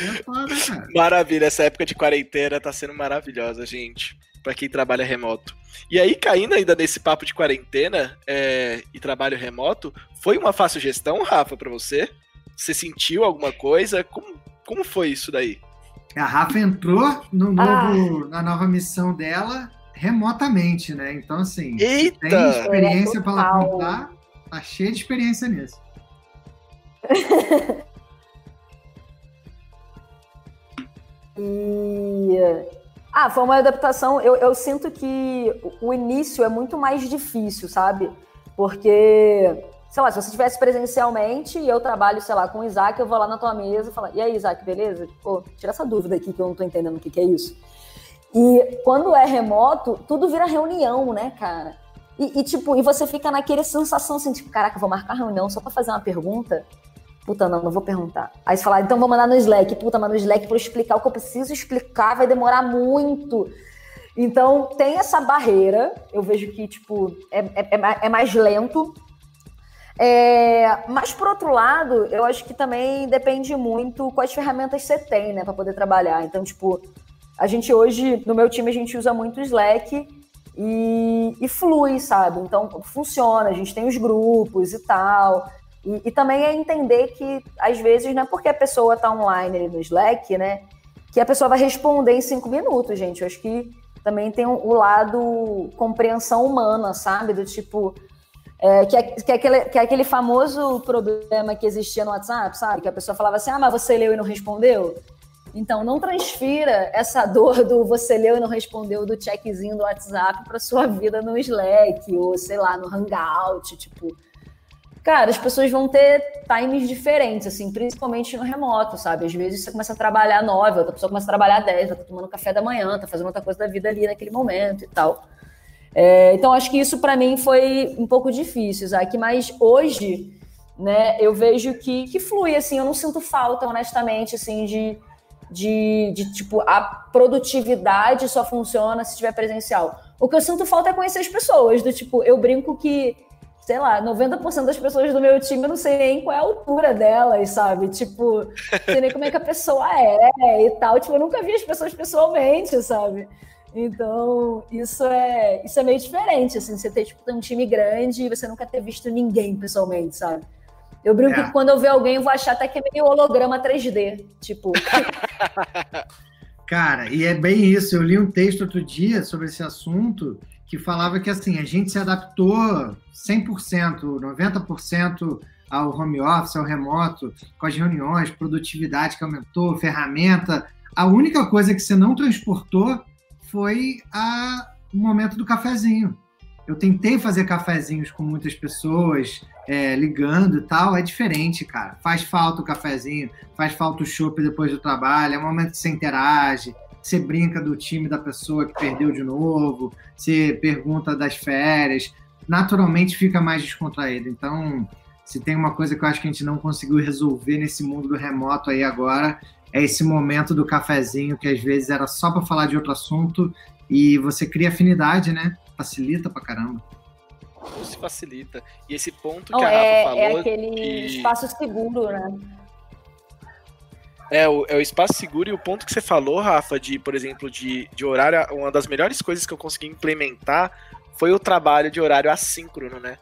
É foda, cara. Maravilha, essa época de quarentena tá sendo maravilhosa, gente. Para quem trabalha remoto. E aí, caindo ainda nesse papo de quarentena é, e trabalho remoto, foi uma fácil gestão, Rafa, para você? Você sentiu alguma coisa? Como, como foi isso daí? A Rafa entrou no novo, ah. na nova missão dela remotamente, né? Então, assim, Eita! tem experiência para ela contar, tá cheia de experiência nisso. e... Ah, foi uma adaptação. Eu, eu sinto que o início é muito mais difícil, sabe? Porque sei lá, se você estivesse presencialmente e eu trabalho, sei lá, com o Isaac, eu vou lá na tua mesa e falo, e aí, Isaac, beleza? Pô, tira essa dúvida aqui que eu não tô entendendo o que, que é isso. E quando é remoto, tudo vira reunião, né, cara? E, e, tipo, e você fica naquela sensação assim, tipo, caraca, vou marcar reunião só pra fazer uma pergunta? Puta, não, não vou perguntar. Aí você fala, então vou mandar no Slack. Puta, mas no Slack eu explicar o que eu preciso explicar vai demorar muito. Então, tem essa barreira. Eu vejo que, tipo, é, é, é mais lento. É, mas, por outro lado, eu acho que também depende muito quais ferramentas você tem, né, para poder trabalhar. Então, tipo, a gente hoje, no meu time, a gente usa muito Slack e, e flui, sabe? Então, funciona, a gente tem os grupos e tal. E, e, também é entender que, às vezes, não é porque a pessoa está online no Slack, né, que a pessoa vai responder em cinco minutos, gente. Eu acho que também tem o lado compreensão humana, sabe? Do tipo, é, que, é, que, é aquele, que é aquele famoso problema que existia no WhatsApp, sabe? Que a pessoa falava assim: ah, mas você leu e não respondeu. Então, não transfira essa dor do você leu e não respondeu do checkzinho do WhatsApp para sua vida no Slack ou, sei lá, no Hangout. Tipo, cara, as pessoas vão ter times diferentes, assim, principalmente no remoto, sabe? Às vezes você começa a trabalhar nove, outra pessoa começa a trabalhar dez, tá tomando café da manhã, tá fazendo outra coisa da vida ali naquele momento e tal. É, então, acho que isso para mim foi um pouco difícil, Isaac, mas hoje, né, eu vejo que, que flui, assim, eu não sinto falta, honestamente, assim, de, de, de, tipo, a produtividade só funciona se tiver presencial. O que eu sinto falta é conhecer as pessoas, do tipo, eu brinco que, sei lá, 90% das pessoas do meu time eu não sei nem qual é a altura delas, sabe? Tipo, sei nem como é que a pessoa é e tal. Tipo, eu nunca vi as pessoas pessoalmente, sabe? Então, isso é, isso é meio diferente, assim, você ter, tipo, um time grande e você nunca ter visto ninguém pessoalmente, sabe? Eu brinco é. que quando eu ver alguém, eu vou achar até que é meio holograma 3D, tipo... Cara, e é bem isso. Eu li um texto outro dia sobre esse assunto que falava que, assim, a gente se adaptou 100%, 90% ao home office, ao remoto, com as reuniões, produtividade que aumentou, ferramenta. A única coisa que você não transportou foi a, o momento do cafezinho. Eu tentei fazer cafezinhos com muitas pessoas, é, ligando e tal, é diferente, cara. Faz falta o cafezinho, faz falta o chopp depois do trabalho, é um momento que você interage, você brinca do time da pessoa que perdeu de novo, você pergunta das férias, naturalmente fica mais descontraído. Então, se tem uma coisa que eu acho que a gente não conseguiu resolver nesse mundo do remoto aí agora, é esse momento do cafezinho que às vezes era só para falar de outro assunto e você cria afinidade, né? Facilita pra caramba. Se facilita. E esse ponto que oh, a Rafa é, falou. É aquele de... espaço seguro, né? É o, é o espaço seguro e o ponto que você falou, Rafa, de, por exemplo, de, de horário. Uma das melhores coisas que eu consegui implementar foi o trabalho de horário assíncrono, né?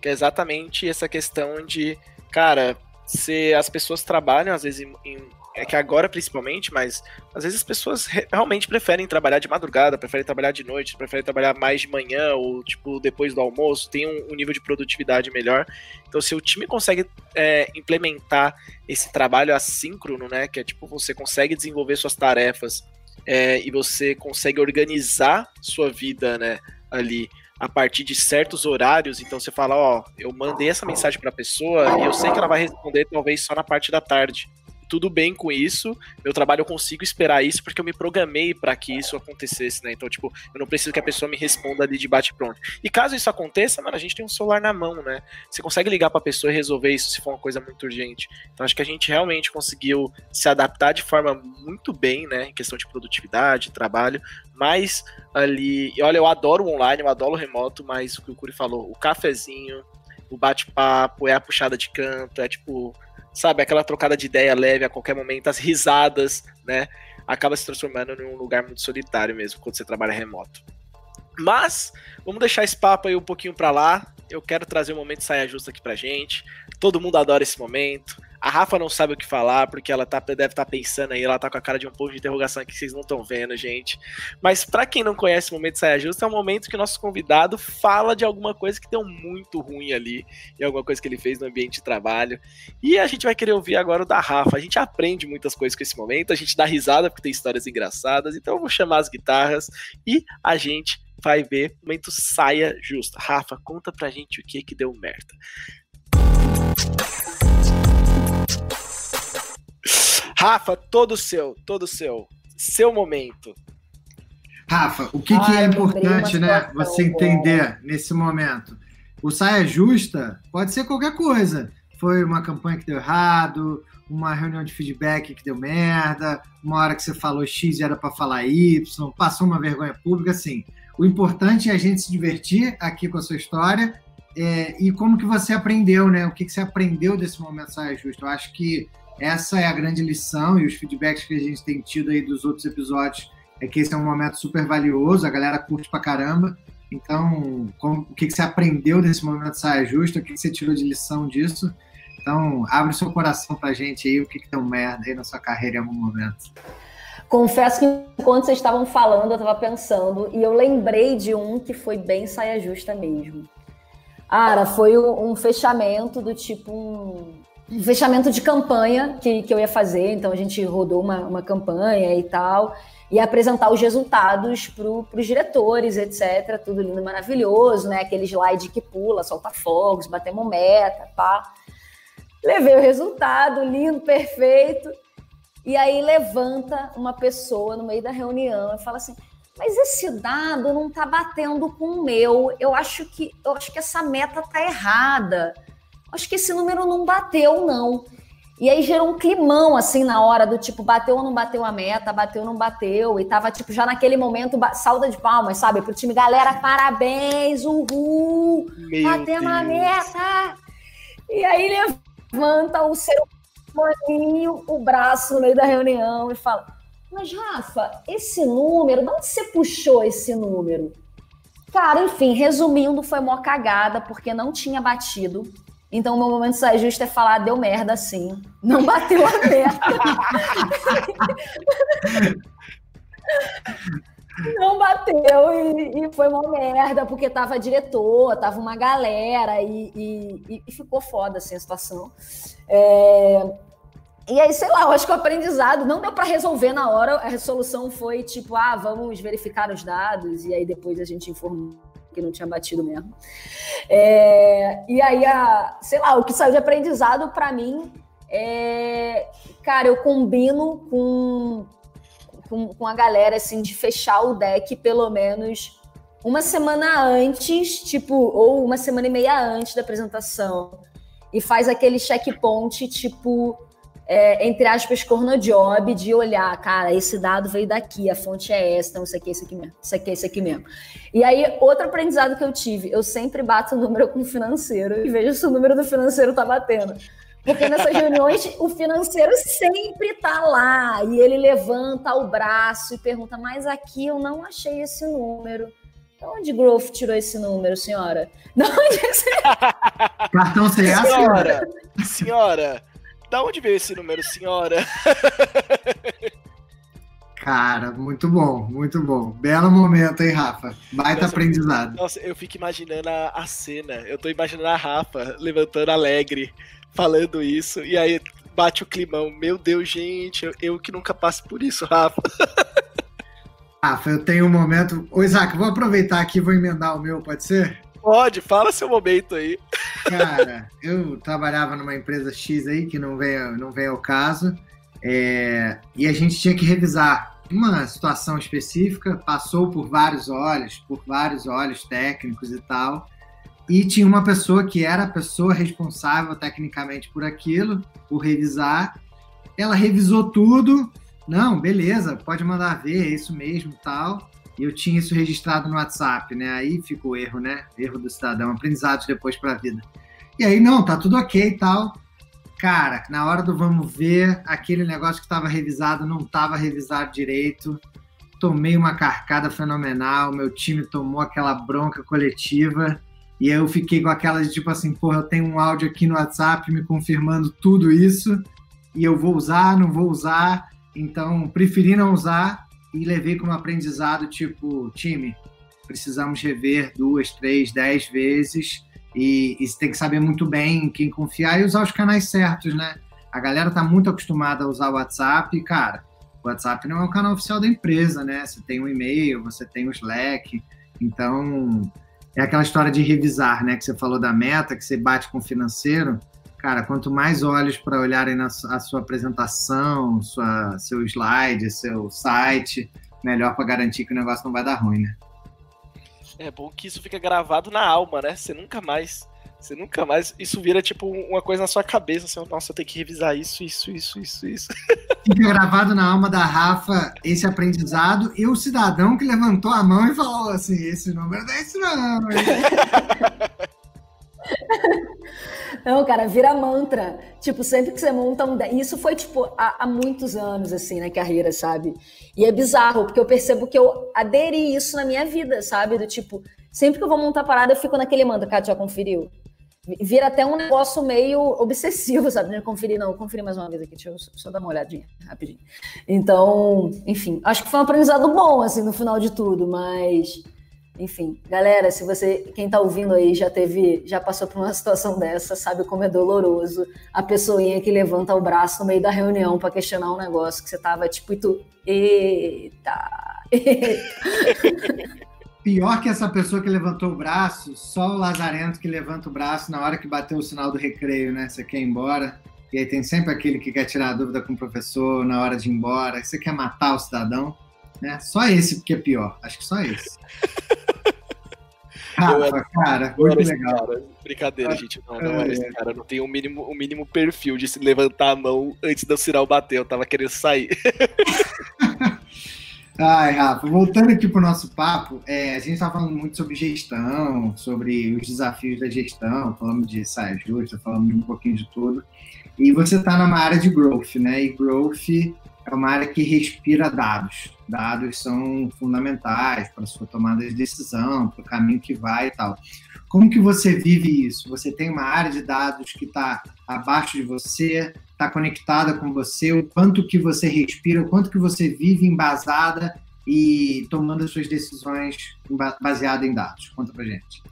que é exatamente essa questão de, cara, se as pessoas trabalham às vezes em, em é que agora principalmente, mas às vezes as pessoas realmente preferem trabalhar de madrugada, preferem trabalhar de noite, preferem trabalhar mais de manhã ou tipo depois do almoço, tem um, um nível de produtividade melhor. Então, se o time consegue é, implementar esse trabalho assíncrono, né, que é tipo você consegue desenvolver suas tarefas é, e você consegue organizar sua vida, né, ali a partir de certos horários, então você fala, ó, eu mandei essa mensagem para a pessoa e eu sei que ela vai responder talvez só na parte da tarde tudo bem com isso. Meu trabalho eu consigo esperar isso porque eu me programei para que isso acontecesse, né? Então, tipo, eu não preciso que a pessoa me responda ali de bate-pronto. E caso isso aconteça, mano, a gente tem um celular na mão, né? Você consegue ligar para a pessoa e resolver isso se for uma coisa muito urgente. Então, acho que a gente realmente conseguiu se adaptar de forma muito bem, né? Em questão de produtividade, trabalho, mas ali, olha, eu adoro o online, eu adoro o remoto, mas o que o Curi falou, o cafezinho, o bate-papo, é a puxada de canto, é tipo sabe, aquela trocada de ideia leve a qualquer momento, as risadas, né? Acaba se transformando em um lugar muito solitário mesmo quando você trabalha remoto. Mas vamos deixar esse papo aí um pouquinho para lá. Eu quero trazer um momento de saia justa aqui pra gente. Todo mundo adora esse momento. A Rafa não sabe o que falar, porque ela tá, deve estar tá pensando aí, ela tá com a cara de um ponto de interrogação que vocês não estão vendo, gente. Mas para quem não conhece o Momento Saia Justa, é um momento que o nosso convidado fala de alguma coisa que deu muito ruim ali, e alguma coisa que ele fez no ambiente de trabalho. E a gente vai querer ouvir agora o da Rafa. A gente aprende muitas coisas com esse momento, a gente dá risada porque tem histórias engraçadas, então eu vou chamar as guitarras e a gente vai ver o momento saia justa. Rafa, conta pra gente o que que deu merda. Rafa, todo seu, todo seu. Seu momento. Rafa, o que, Ai, que é importante, né? Você entender nesse momento? O saia justa pode ser qualquer coisa. Foi uma campanha que deu errado, uma reunião de feedback que deu merda, uma hora que você falou X e era para falar Y, passou uma vergonha pública, assim. O importante é a gente se divertir aqui com a sua história é, e como que você aprendeu, né? O que, que você aprendeu desse momento saia justa? Eu acho que essa é a grande lição e os feedbacks que a gente tem tido aí dos outros episódios é que esse é um momento super valioso, a galera curte pra caramba. Então, como, o que, que você aprendeu desse momento de saia justa? O que, que você tirou de lição disso? Então, abre seu coração pra gente aí, o que, que deu merda aí na sua carreira em algum momento. Confesso que enquanto vocês estavam falando, eu estava pensando, e eu lembrei de um que foi bem saia justa mesmo. Cara, foi um fechamento do tipo um fechamento de campanha que, que eu ia fazer. Então a gente rodou uma, uma campanha e tal, e apresentar os resultados para os diretores, etc. Tudo lindo, maravilhoso, né? Aquele slide que pula, solta fogos, batemos meta, pá. Levei o resultado, lindo, perfeito. E aí levanta uma pessoa no meio da reunião e fala assim: mas esse dado não está batendo com o meu. Eu acho que eu acho que essa meta está errada acho que esse número não bateu, não. E aí gerou um climão, assim, na hora do tipo, bateu ou não bateu a meta, bateu ou não bateu. E tava, tipo, já naquele momento, salda de palmas, sabe? Pro time, galera, parabéns, uhul, Meu batemos a meta. E aí levanta o ser humaninho, o braço no meio da reunião e fala, mas Rafa, esse número, de onde você puxou esse número? Cara, enfim, resumindo, foi uma cagada, porque não tinha batido. Então, o meu momento sair justo é falar, deu merda sim. Não bateu a meta. não bateu e, e, foi uma merda, porque tava diretor, tava uma galera e, e, e ficou foda assim a situação. É... E aí, sei lá, eu acho que o aprendizado não deu para resolver na hora. A resolução foi tipo, ah, vamos verificar os dados e aí depois a gente informou que não tinha batido mesmo. É, e aí, a, sei lá, o que saiu de aprendizado para mim é, cara, eu combino com, com, com, a galera, assim, de fechar o deck pelo menos uma semana antes, tipo, ou uma semana e meia antes da apresentação. E faz aquele checkpoint, tipo, é, entre aspas, cornojob de olhar, cara, esse dado veio daqui, a fonte é essa, então isso aqui é isso aqui mesmo, isso aqui é isso aqui mesmo. E aí, outro aprendizado que eu tive, eu sempre bato o número com o financeiro e vejo se o número do financeiro tá batendo. Porque nessas reuniões o financeiro sempre tá lá e ele levanta o braço e pergunta: Mas aqui eu não achei esse número. De onde Growth tirou esse número, senhora? De onde. Cartão CA, senhora? Senhora, da onde veio esse número, senhora? Cara, muito bom, muito bom. Belo momento, hein, Rafa? Baita nossa, aprendizado. Nossa, eu fico imaginando a, a, cena. Eu tô imaginando a Rafa levantando alegre, falando isso, e aí bate o climão. Meu Deus, gente, eu, eu que nunca passo por isso, Rafa. Rafa, eu tenho um momento. Ô, Isaac, vou aproveitar aqui e vou emendar o meu, pode ser? Pode, fala seu momento aí. Cara, eu trabalhava numa empresa X aí, que não vem, não vem ao caso, é, e a gente tinha que revisar uma situação específica, passou por vários olhos, por vários olhos técnicos e tal, e tinha uma pessoa que era a pessoa responsável tecnicamente por aquilo, por revisar. Ela revisou tudo, não, beleza, pode mandar ver, é isso mesmo, tal. Eu tinha isso registrado no WhatsApp, né? Aí ficou o erro, né? Erro do cidadão, aprendizado depois para a vida. E aí, não, tá tudo ok e tal. Cara, na hora do vamos ver, aquele negócio que estava revisado não estava revisado direito. Tomei uma carcada fenomenal, meu time tomou aquela bronca coletiva. E aí eu fiquei com aquela de tipo assim, porra, eu tenho um áudio aqui no WhatsApp me confirmando tudo isso, e eu vou usar, não vou usar. Então, preferi não usar e levei como aprendizado, tipo, time, precisamos rever duas, três, dez vezes e, e tem que saber muito bem em quem confiar e usar os canais certos, né? A galera tá muito acostumada a usar o WhatsApp e, cara, o WhatsApp não é o canal oficial da empresa, né? Você tem o um e-mail, você tem o Slack, então é aquela história de revisar, né? Que você falou da meta, que você bate com o financeiro. Cara, quanto mais olhos para olharem na a sua apresentação, sua, seu slide, seu site, melhor para garantir que o negócio não vai dar ruim, né? É bom que isso fica gravado na alma, né? Você nunca mais. Você nunca mais. Isso vira tipo uma coisa na sua cabeça. Assim, Nossa, eu tenho que revisar isso, isso, isso, isso, isso. Fica gravado na alma da Rafa esse aprendizado e o cidadão que levantou a mão e falou assim: esse número não é esse, não. Não, cara, vira mantra. Tipo, sempre que você monta um. Isso foi, tipo, há, há, muitos anos, assim, na carreira, sabe? E é bizarro, porque eu percebo que eu aderi isso na minha vida, sabe? Do tipo, sempre que eu vou montar parada, eu fico naquele mantra. Cara, já conferiu? Vira até um negócio meio obsessivo, sabe? Não conferir, não, conferir mais uma vez aqui, deixa eu só dar uma olhadinha rapidinho. Então, enfim, acho que foi um aprendizado bom, assim, no final de tudo, mas enfim, galera, se você, quem tá ouvindo aí já teve, já passou por uma situação dessa, sabe como é doloroso a pessoinha que levanta o braço no meio da reunião para questionar um negócio que você tava tipo, e tu, eita, eita. Pior que essa pessoa que levantou o braço, só o Lazarento que levanta o braço na hora que bateu o sinal do recreio, né? Você quer ir embora. E aí tem sempre aquele que quer tirar a dúvida com o professor na hora de ir embora. Você quer matar o cidadão, né? Só esse que é pior. Acho que só esse. Rafa, cara, muito legal. Cara. Brincadeira, gente. Não, não era esse cara. Não tem o um mínimo, um mínimo perfil de se levantar a mão antes do sinal bater. Eu tava querendo sair. Ai, Rafa, voltando aqui para o nosso papo, é, a gente está falando muito sobre gestão, sobre os desafios da gestão, falando de saia justa, falando um pouquinho de tudo. E você está numa área de growth, né? E growth é uma área que respira dados. Dados são fundamentais para sua tomada de decisão, para o caminho que vai e tal. Como que você vive isso? Você tem uma área de dados que está abaixo de você, está conectada com você, o quanto que você respira, o quanto que você vive embasada e tomando as suas decisões baseadas em dados. Conta para gente.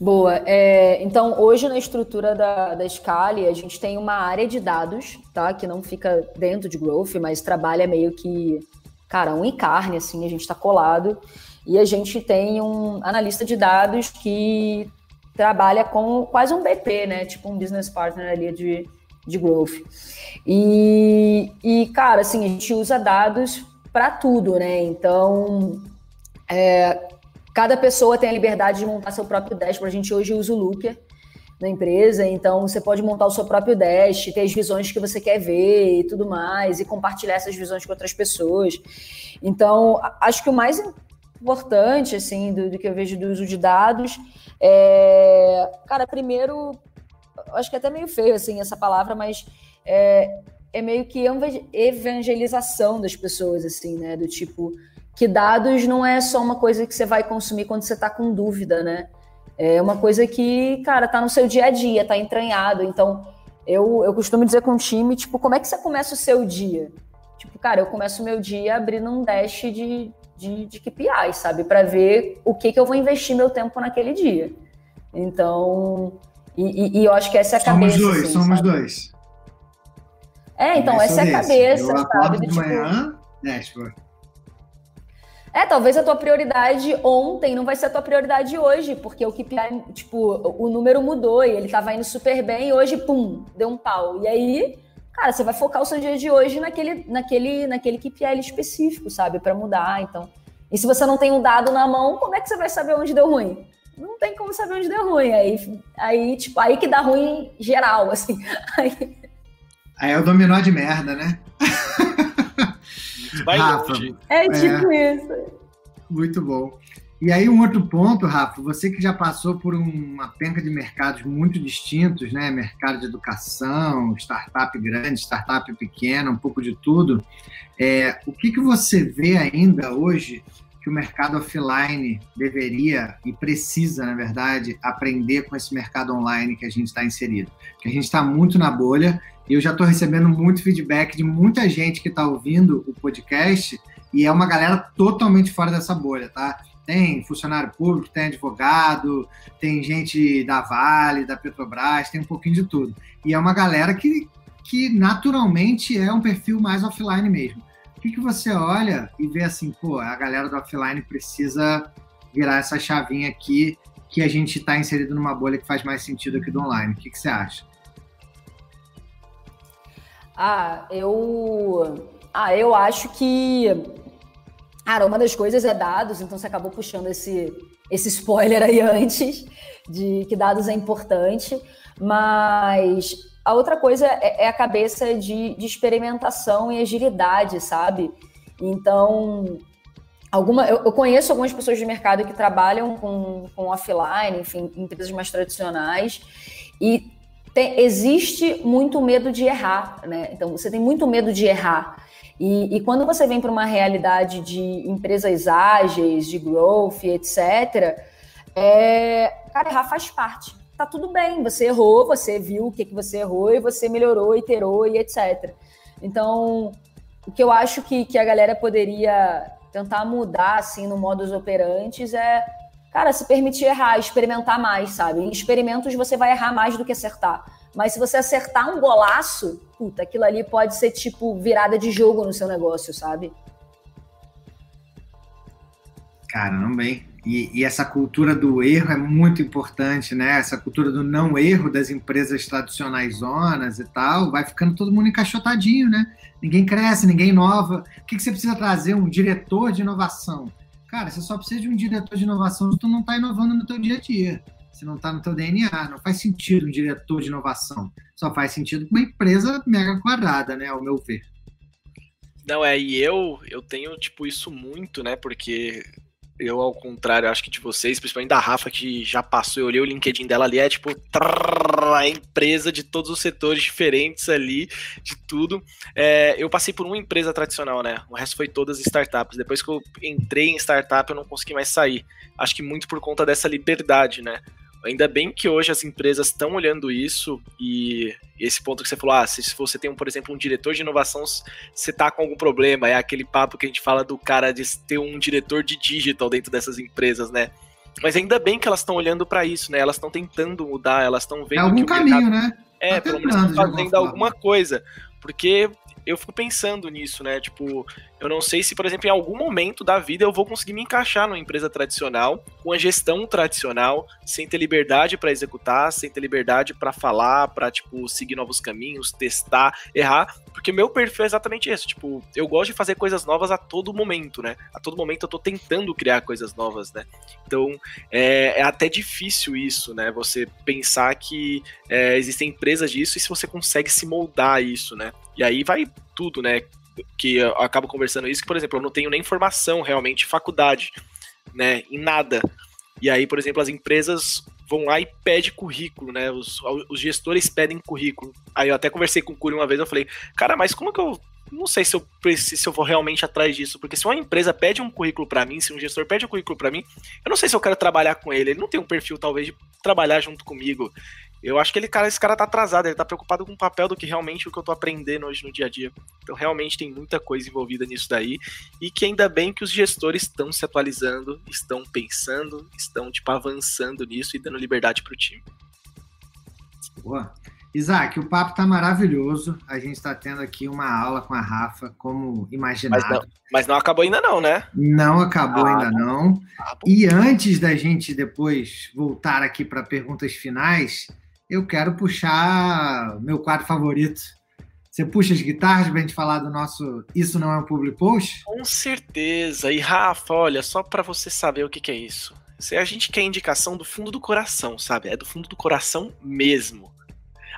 Boa. É, então, hoje na estrutura da, da Scali, a gente tem uma área de dados, tá? Que não fica dentro de Growth, mas trabalha meio que, cara, um encarne, assim, a gente está colado. E a gente tem um analista de dados que trabalha com quase um BP, né? Tipo um business partner ali de, de growth. E, e, cara, assim, a gente usa dados para tudo, né? Então, é, Cada pessoa tem a liberdade de montar seu próprio dashboard. A gente hoje usa o Looker na empresa, então você pode montar o seu próprio dash, ter as visões que você quer ver e tudo mais, e compartilhar essas visões com outras pessoas. Então, acho que o mais importante, assim, do, do que eu vejo do uso de dados é, cara, primeiro, acho que é até meio feio, assim, essa palavra, mas é, é meio que evangelização das pessoas, assim, né, do tipo, que dados não é só uma coisa que você vai consumir quando você está com dúvida, né? É uma coisa que, cara, tá no seu dia a dia, tá entranhado. Então, eu, eu costumo dizer com o time, tipo, como é que você começa o seu dia? Tipo, cara, eu começo o meu dia abrindo um dash de, de, de KPIs, sabe? Para ver o que, que eu vou investir meu tempo naquele dia. Então, e, e, e eu acho que essa é a somos cabeça. Dois, assim, somos sabe? dois. É, então, Eu essa é a cabeça, Eu sabe? acordo Do de tipo, manhã, dashboard. É, talvez a tua prioridade ontem não vai ser a tua prioridade hoje, porque o KPI, tipo, o número mudou e ele tava indo super bem e hoje, pum, deu um pau. E aí, cara, você vai focar o seu dia de hoje naquele, naquele, naquele KPI específico, sabe, para mudar, então. E se você não tem um dado na mão, como é que você vai saber onde deu ruim? Não tem como saber onde deu ruim. Aí, aí tipo, aí que dá ruim geral, assim. Aí, Aí é o dominó de merda, né? Vai Rafa, longe. é tipo isso. Muito bom. E aí, um outro ponto, Rafa, você que já passou por uma penca de mercados muito distintos, né? Mercado de educação, startup grande, startup pequena, um pouco de tudo. É, o que, que você vê ainda hoje que o mercado offline deveria e precisa, na verdade, aprender com esse mercado online que a gente está inserido? Que a gente está muito na bolha e eu já estou recebendo muito feedback de muita gente que está ouvindo o podcast e é uma galera totalmente fora dessa bolha, tá? Tem funcionário público, tem advogado, tem gente da Vale, da Petrobras, tem um pouquinho de tudo. E é uma galera que, que naturalmente é um perfil mais offline mesmo. O que, que você olha e vê assim, pô, a galera do offline precisa virar essa chavinha aqui que a gente está inserido numa bolha que faz mais sentido aqui do online. O que, que você acha? Ah, eu. Ah, eu acho que. Cara, uma das coisas é dados, então você acabou puxando esse, esse spoiler aí antes, de que dados é importante, mas a outra coisa é, é a cabeça de, de experimentação e agilidade, sabe? Então, alguma, eu, eu, conheço algumas pessoas de mercado que trabalham com, com offline, enfim, empresas mais tradicionais, e tem, existe muito medo de errar, né? Então, você tem muito medo de errar. E, e quando você vem para uma realidade de empresas ágeis, de growth, etc., é, cara, errar faz parte. Tá tudo bem, você errou, você viu o que, que você errou e você melhorou, iterou e etc. Então, o que eu acho que, que a galera poderia tentar mudar, assim, no modus operantes é, cara, se permitir errar, experimentar mais, sabe? Em experimentos você vai errar mais do que acertar. Mas se você acertar um golaço, puta, aquilo ali pode ser tipo virada de jogo no seu negócio, sabe? Caramba, bem. E, e, essa cultura do erro é muito importante, né? Essa cultura do não erro das empresas tradicionais zonas e tal, vai ficando todo mundo encaixotadinho, né? Ninguém cresce, ninguém inova. O que, que você precisa trazer? Um diretor de inovação. Cara, você só precisa de um diretor de inovação se tu não está inovando no teu dia a dia. Se não está no teu DNA, não faz sentido um diretor de inovação. Só faz sentido uma empresa mega quadrada, né? Ao meu ver. Não, é, e eu, eu tenho, tipo, isso muito, né? Porque eu, ao contrário, acho que de vocês, principalmente da Rafa, que já passou, eu olhei o LinkedIn dela ali, é tipo trrr, a empresa de todos os setores diferentes ali, de tudo. É, eu passei por uma empresa tradicional, né? O resto foi todas startups. Depois que eu entrei em startup, eu não consegui mais sair. Acho que muito por conta dessa liberdade, né? Ainda bem que hoje as empresas estão olhando isso e esse ponto que você falou, ah, se você tem, por exemplo, um diretor de inovação, você tá com algum problema, é aquele papo que a gente fala do cara de ter um diretor de digital dentro dessas empresas, né? Mas ainda bem que elas estão olhando para isso, né? Elas estão tentando mudar, elas estão vendo é algum que o caminho, mercado... né? É, Tá pelo menos estão alguma fazendo alguma coisa, porque eu fico pensando nisso, né? Tipo, eu não sei se, por exemplo, em algum momento da vida eu vou conseguir me encaixar numa empresa tradicional, com a gestão tradicional, sem ter liberdade para executar, sem ter liberdade para falar, para tipo seguir novos caminhos, testar, errar, porque meu perfil é exatamente esse, tipo, eu gosto de fazer coisas novas a todo momento, né? A todo momento eu tô tentando criar coisas novas, né? Então, é, é até difícil isso, né? Você pensar que é, existem empresas disso e se você consegue se moldar isso, né? E aí vai tudo, né? Que eu acabo conversando isso, que, por exemplo, eu não tenho nem formação realmente, faculdade, né? Em nada. E aí, por exemplo, as empresas vão lá e pedem currículo, né? Os, os gestores pedem currículo. Aí eu até conversei com o Curi uma vez, eu falei, cara, mas como que eu não sei se eu preciso, se eu vou realmente atrás disso, porque se uma empresa pede um currículo para mim, se um gestor pede um currículo para mim, eu não sei se eu quero trabalhar com ele. Ele não tem um perfil talvez de trabalhar junto comigo. Eu acho que ele, cara, esse cara tá atrasado, ele tá preocupado com o papel do que realmente o que eu tô aprendendo hoje no dia a dia. Então, realmente tem muita coisa envolvida nisso daí. E que ainda bem que os gestores estão se atualizando, estão pensando, estão, tipo, avançando nisso e dando liberdade pro time. Boa. Isaac, o papo tá maravilhoso. A gente está tendo aqui uma aula com a Rafa, como imaginado. Mas não, mas não acabou ainda não, né? Não acabou ah, ainda não. Ah, e antes da gente depois voltar aqui para perguntas finais, eu quero puxar meu quadro favorito. Você puxa as guitarras para a gente falar do nosso Isso Não é um Public Post? Com certeza. E Rafa, olha, só para você saber o que, que é isso. Se a gente quer indicação do fundo do coração, sabe? É do fundo do coração mesmo.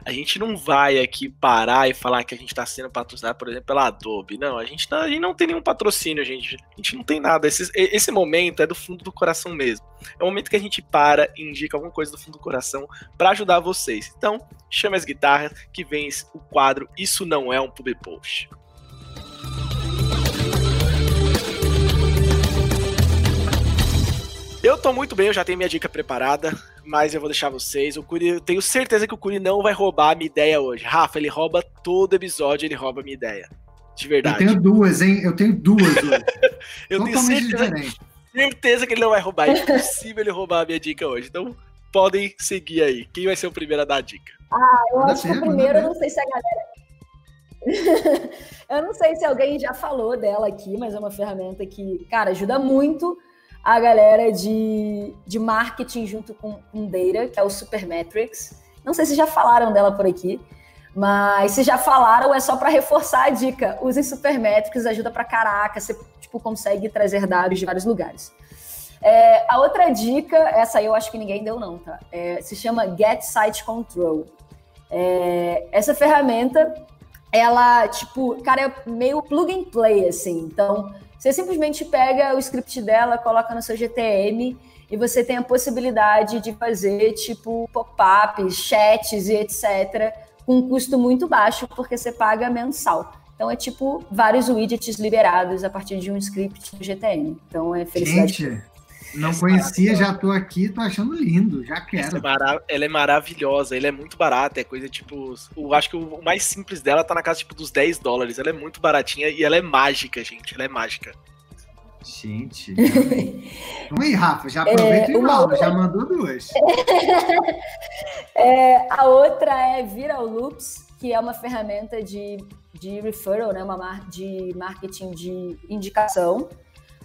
A gente não vai aqui parar e falar que a gente está sendo patrocinado, por exemplo, pela Adobe. Não, a gente, tá, a gente não tem nenhum patrocínio, gente. A gente não tem nada. Esse, esse momento é do fundo do coração mesmo. É o momento que a gente para e indica alguma coisa do fundo do coração para ajudar vocês. Então, chame as guitarras que vem o quadro Isso Não É um Pub Post. Eu tô muito bem, eu já tenho minha dica preparada, mas eu vou deixar vocês. O Curi, eu tenho certeza que o Curi não vai roubar a minha ideia hoje. Rafa, ele rouba todo episódio, ele rouba a minha ideia. De verdade. Eu tenho duas, hein? Eu tenho duas eu tenho certeza, certeza que ele não vai roubar. É impossível ele roubar a minha dica hoje. Então, podem seguir aí. Quem vai ser o primeiro a dar a dica? Ah, eu acho que o primeiro, eu não sei se a galera. eu não sei se alguém já falou dela aqui, mas é uma ferramenta que, cara, ajuda muito a galera de, de marketing junto com, com Data, que é o Supermetrics. Não sei se já falaram dela por aqui, mas se já falaram, é só para reforçar a dica. Usem Supermetrics, ajuda para caraca, você tipo, consegue trazer dados de vários lugares. É, a outra dica, essa aí eu acho que ninguém deu não, tá? É, se chama Get Site Control. É, essa ferramenta, ela, tipo, cara, é meio plug and play, assim. Então, você simplesmente pega o script dela, coloca no seu GTM e você tem a possibilidade de fazer tipo pop-ups, chats e etc. com um custo muito baixo, porque você paga mensal. Então é tipo vários widgets liberados a partir de um script do GTM. Então é felicidade. Gente, não conhecia, já tô aqui, tô achando lindo, já quero. É ela é maravilhosa, ela é muito barata, é coisa tipo. Eu acho que o mais simples dela tá na casa tipo dos 10 dólares. Ela é muito baratinha e ela é mágica, gente. Ela é mágica. Gente. Vamos aí, Rafa, já aproveita é, e outra... já mandou duas. é, a outra é Viral Loops, que é uma ferramenta de, de referral, né, uma de marketing de indicação.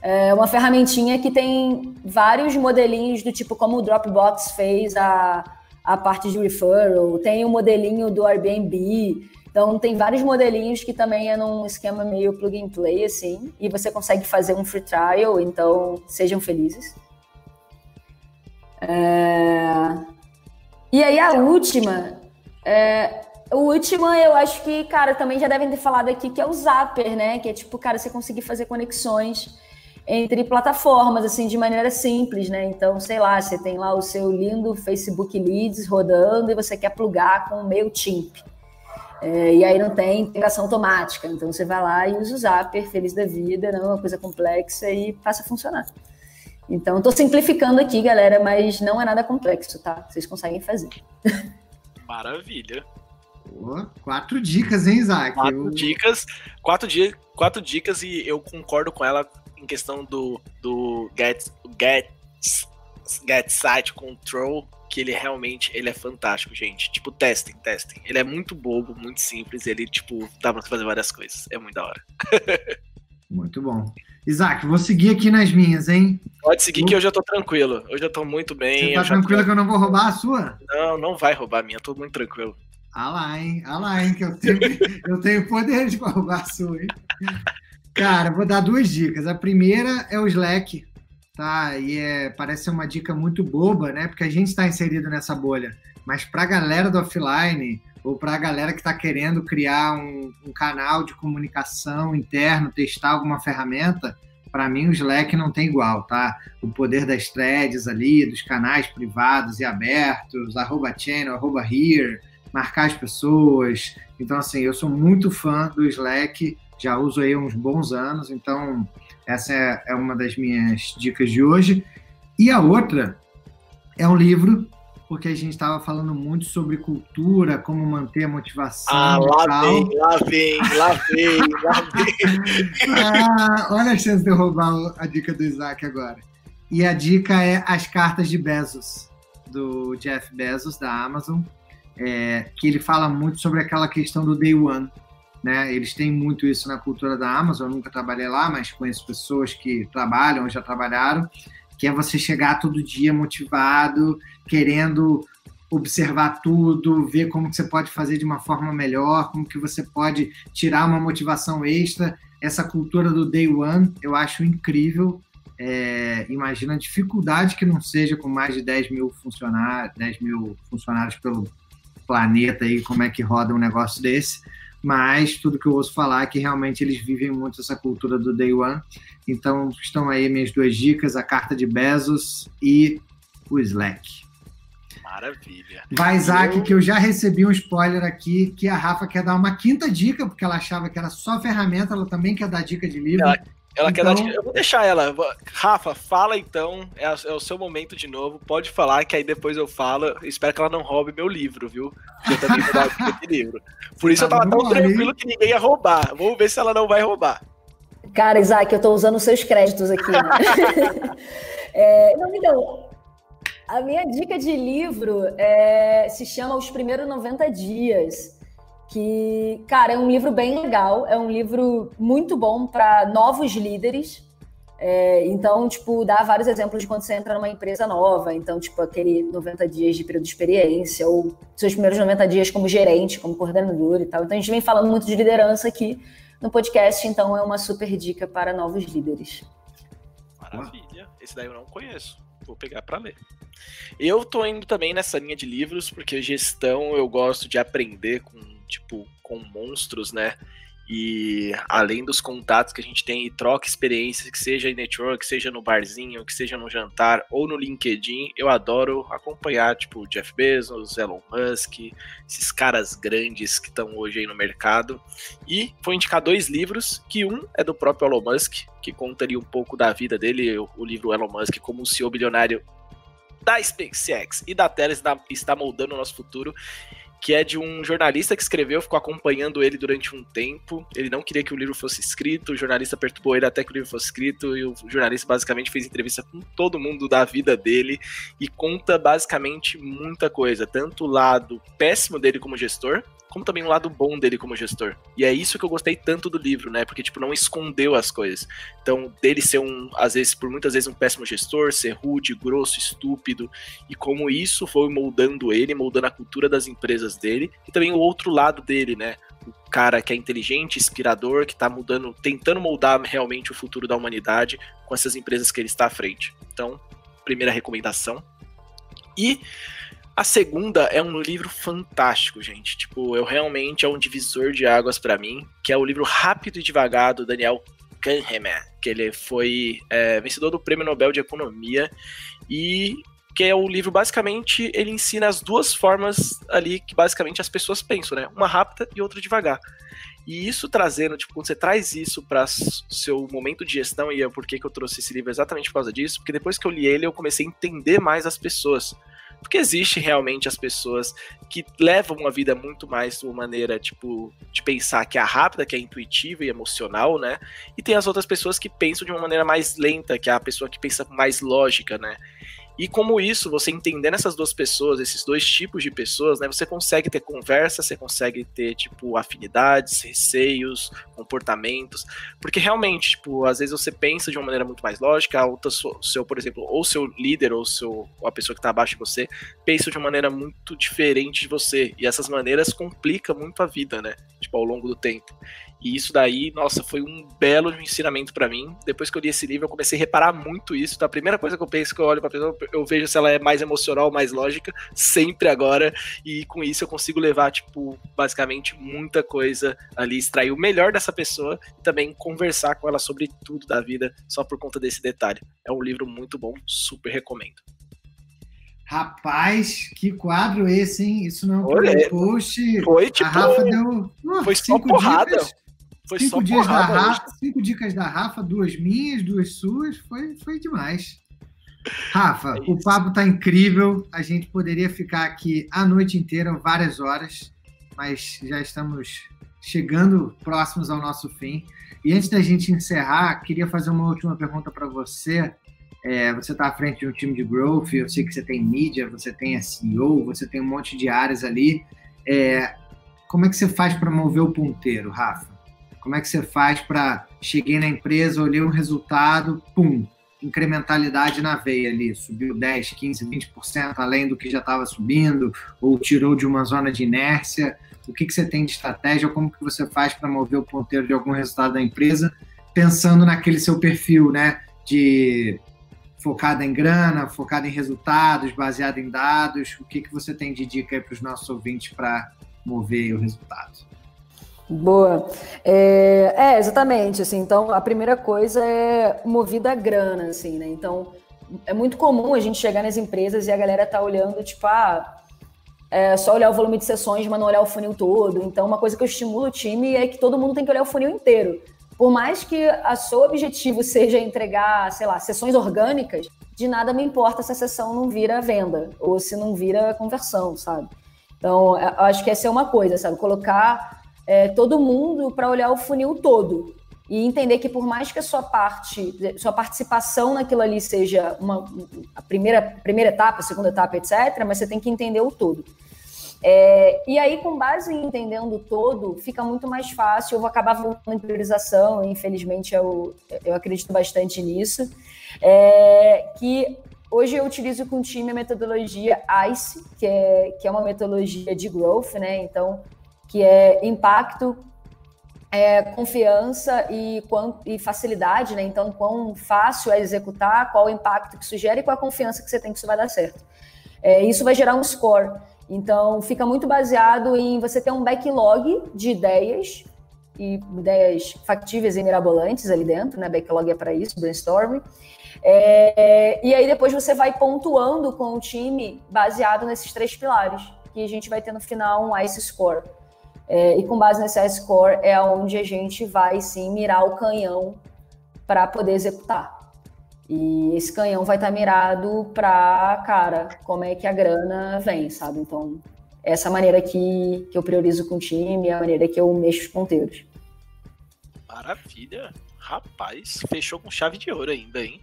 É uma ferramentinha que tem vários modelinhos do tipo como o Dropbox fez a, a parte de referral, tem o modelinho do Airbnb, então tem vários modelinhos que também é num esquema meio plug and play assim, e você consegue fazer um free trial, então sejam felizes. É... E aí a última, é... a última eu acho que, cara, também já devem ter falado aqui que é o Zapper, né? Que é tipo, cara, você conseguir fazer conexões entre plataformas, assim, de maneira simples, né? Então, sei lá, você tem lá o seu lindo Facebook Leads rodando e você quer plugar com o MailChimp. É, e aí não tem integração automática. Então você vai lá e usa o Zapper, feliz da vida, não é uma coisa complexa e passa a funcionar. Então, estou simplificando aqui, galera, mas não é nada complexo, tá? Vocês conseguem fazer. Maravilha. Pô, quatro dicas, hein, Isaac? Quatro eu... dicas, quatro, di quatro dicas e eu concordo com ela em questão do, do Get, Get, Get Site Control, que ele realmente ele é fantástico, gente. Tipo, testem, testem. Ele é muito bobo, muito simples, ele, tipo, dá pra fazer várias coisas. É muito da hora. muito bom. Isaac, vou seguir aqui nas minhas, hein? Pode seguir que hoje eu tô tranquilo. Hoje eu tô muito bem. Você tá tranquilo tô... que eu não vou roubar a sua? Não, não vai roubar a minha, tô muito tranquilo. Ah lá, hein? Ah lá, hein? Que eu tenho, eu tenho poder de roubar a sua, hein? Cara, vou dar duas dicas. A primeira é o Slack, tá? E é, parece ser uma dica muito boba, né? Porque a gente está inserido nessa bolha. Mas para a galera do offline, ou para a galera que está querendo criar um, um, canal de comunicação interno, testar alguma ferramenta, para mim o Slack não tem igual, tá? O poder das threads ali, dos canais privados e abertos, arroba channel, arroba here, marcar as pessoas. Então, assim, eu sou muito fã do Slack já uso aí uns bons anos, então essa é, é uma das minhas dicas de hoje. E a outra é um livro, porque a gente estava falando muito sobre cultura, como manter a motivação. Ah, lá vem, lá vem, lá vem, lá vem. ah, olha a chance de eu roubar a dica do Isaac agora. E a dica é As Cartas de Bezos, do Jeff Bezos, da Amazon, é, que ele fala muito sobre aquela questão do day one. Né? Eles têm muito isso na cultura da Amazon, eu nunca trabalhei lá, mas conheço pessoas que trabalham ou já trabalharam, que é você chegar todo dia motivado, querendo observar tudo, ver como que você pode fazer de uma forma melhor, como que você pode tirar uma motivação extra. Essa cultura do day one eu acho incrível. É, imagina a dificuldade que não seja com mais de 10 mil funcionários, 10 mil funcionários pelo planeta aí, como é que roda um negócio desse. Mas tudo que eu ouço falar é que realmente eles vivem muito essa cultura do day one. Então estão aí minhas duas dicas: a carta de Bezos e o Slack. Maravilha. Vai, Isaac, eu... que eu já recebi um spoiler aqui, que a Rafa quer dar uma quinta dica, porque ela achava que era só ferramenta, ela também quer dar dica de livro. Ela, ela então... quer dar então-. Eu vou deixar ela. Rafa, fala então. É, é, o seu momento de novo. Pode falar, que aí depois eu falo. Espero que ela não roube meu livro, viu? Eu também vou dar dica de livro. Por isso tá eu tava tão tranquilo que ninguém ia roubar. Vamos ver se ela não vai roubar. Cara, Isaac, eu tô usando os seus créditos aqui. Né? é, não, então, a minha dica de livro é, se chama Os Primeiros 90 Dias. Que, cara, é um livro bem legal, é um livro muito bom para novos líderes. É, então, tipo, dá vários exemplos de quando você entra numa empresa nova. Então, tipo, aquele 90 dias de período de experiência, ou seus primeiros 90 dias como gerente, como coordenador e tal. Então, a gente vem falando muito de liderança aqui no podcast, então é uma super dica para novos líderes. Maravilha. Esse daí eu não conheço. Vou pegar para ler. Eu tô indo também nessa linha de livros, porque gestão eu gosto de aprender com, tipo, com monstros, né? E além dos contatos que a gente tem e troca experiências, que seja em network, seja no barzinho, que seja no jantar ou no LinkedIn, eu adoro acompanhar, tipo, Jeff Bezos, Elon Musk, esses caras grandes que estão hoje aí no mercado. E vou indicar dois livros, que um é do próprio Elon Musk, que contaria um pouco da vida dele, o livro Elon Musk como um CEO bilionário da SpaceX e da Tesla está moldando o nosso futuro que é de um jornalista que escreveu, ficou acompanhando ele durante um tempo. Ele não queria que o livro fosse escrito, o jornalista perturbou ele até que o livro fosse escrito, e o jornalista basicamente fez entrevista com todo mundo da vida dele e conta basicamente muita coisa, tanto o lado péssimo dele como gestor, como também o lado bom dele como gestor. E é isso que eu gostei tanto do livro, né? Porque, tipo, não escondeu as coisas. Então, dele ser um, às vezes, por muitas vezes, um péssimo gestor, ser rude, grosso, estúpido, e como isso foi moldando ele, moldando a cultura das empresas dele, e também o outro lado dele, né? O cara que é inteligente, inspirador, que tá mudando, tentando moldar realmente o futuro da humanidade com essas empresas que ele está à frente. Então, primeira recomendação. E a segunda é um livro fantástico, gente. Tipo, eu realmente é um divisor de águas para mim, que é o livro Rápido e Devagar do Daniel Kahneman, que ele foi é, vencedor do Prêmio Nobel de Economia e que é o livro basicamente ele ensina as duas formas ali que basicamente as pessoas pensam, né? Uma rápida e outra devagar. E isso trazendo, tipo, quando você traz isso para seu momento de gestão, e é por que eu trouxe esse livro exatamente por causa disso, porque depois que eu li ele, eu comecei a entender mais as pessoas. Porque existe realmente as pessoas que levam uma vida muito mais de uma maneira, tipo, de pensar que é rápida, que é intuitiva e emocional, né? E tem as outras pessoas que pensam de uma maneira mais lenta, que é a pessoa que pensa mais lógica, né? E como isso, você entendendo essas duas pessoas, esses dois tipos de pessoas, né, você consegue ter conversa, você consegue ter, tipo, afinidades, receios, comportamentos, porque realmente, tipo, às vezes você pensa de uma maneira muito mais lógica, outra, seu, por exemplo, ou seu líder, ou seu, ou a pessoa que está abaixo de você, pensa de uma maneira muito diferente de você, e essas maneiras complicam muito a vida, né, tipo, ao longo do tempo. E isso daí, nossa, foi um belo ensinamento para mim. Depois que eu li esse livro, eu comecei a reparar muito isso. Então, a primeira coisa que eu penso que eu olho pra pessoa, eu vejo se ela é mais emocional, mais lógica, sempre agora. E com isso eu consigo levar, tipo, basicamente muita coisa ali, extrair o melhor dessa pessoa e também conversar com ela sobre tudo da vida, só por conta desse detalhe. É um livro muito bom, super recomendo. Rapaz, que quadro esse, hein? Isso não é um post. Foi tipo. A Rafa deu. Uh, foi só porrada. Dicas. Foi cinco só dias da Rafa, cinco dicas da Rafa, duas minhas, duas suas, foi, foi demais. Rafa, É o papo tá incrível. A gente poderia ficar aqui a noite inteira, várias horas, mas já estamos chegando próximos ao nosso fim. E antes da gente encerrar, queria fazer uma última pergunta para você. É, você está à frente de um time de growth, eu sei que você tem mídia, você tem SEO, você tem um monte de áreas ali. É, como é que você faz para mover o ponteiro, Rafa? Como é que você faz para cheguei na empresa, olhei um resultado, pum, incrementalidade na veia ali, subiu 10, 15, 20% além do que já estava subindo, ou tirou de uma zona de inércia. O que, que você tem de estratégia, como que você faz para mover o ponteiro de algum resultado da empresa, pensando naquele seu perfil, né, de focado em grana, focado em resultados, baseado em dados. O que, que você tem de dica para os nossos ouvintes para mover o resultado? Boa. É, é, exatamente. Assim, então, a primeira coisa é movida a grana, assim, né? Então, é muito comum a gente chegar nas empresas e a galera tá olhando, tipo, ah, é só olhar o volume de sessões, mas não olhar o funil todo. Então, uma coisa que eu estimulo o time é que todo mundo tem que olhar o funil inteiro. Por mais que a seu objetivo seja entregar, sei lá, sessões orgânicas, de nada me importa se a sessão não vira venda ou se não vira conversão, sabe? Então, eu acho que essa é uma coisa, sabe? Colocar é, todo mundo para olhar o funil todo e entender que por mais que a sua parte, sua participação naquilo ali seja uma, a primeira, primeira etapa, segunda etapa, etc., mas você tem que entender o todo. É, e aí, com base em entendendo o todo, fica muito mais fácil. Eu vou acabar voltando em priorização, infelizmente eu, eu acredito bastante nisso. É, que hoje eu utilizo com o time a metodologia ICE, que é, que é uma metodologia de growth, né? Então, que é impacto, é, confiança e, e, facilidade, né? Então, quão fácil é executar, qual o impacto que isso gera e qual a confiança que você tem que isso vai dar certo. É, isso vai gerar um score. Então, fica muito baseado em você ter um backlog de ideias e ideias factíveis e mirabolantes ali dentro, né? Backlog é para isso, brainstorming. É, e aí depois você vai pontuando com o time baseado nesses três pilares, que a gente vai ter no final um ICE score. É, e com base nesse score é onde a gente vai sim mirar o canhão para poder executar. E esse canhão vai estar tá mirado para, cara, como é que a grana vem, sabe? Então, essa maneira que, que eu priorizo com o time, a maneira que eu mexo os ponteiros. Maravilha. Rapaz, fechou com chave de ouro ainda, hein?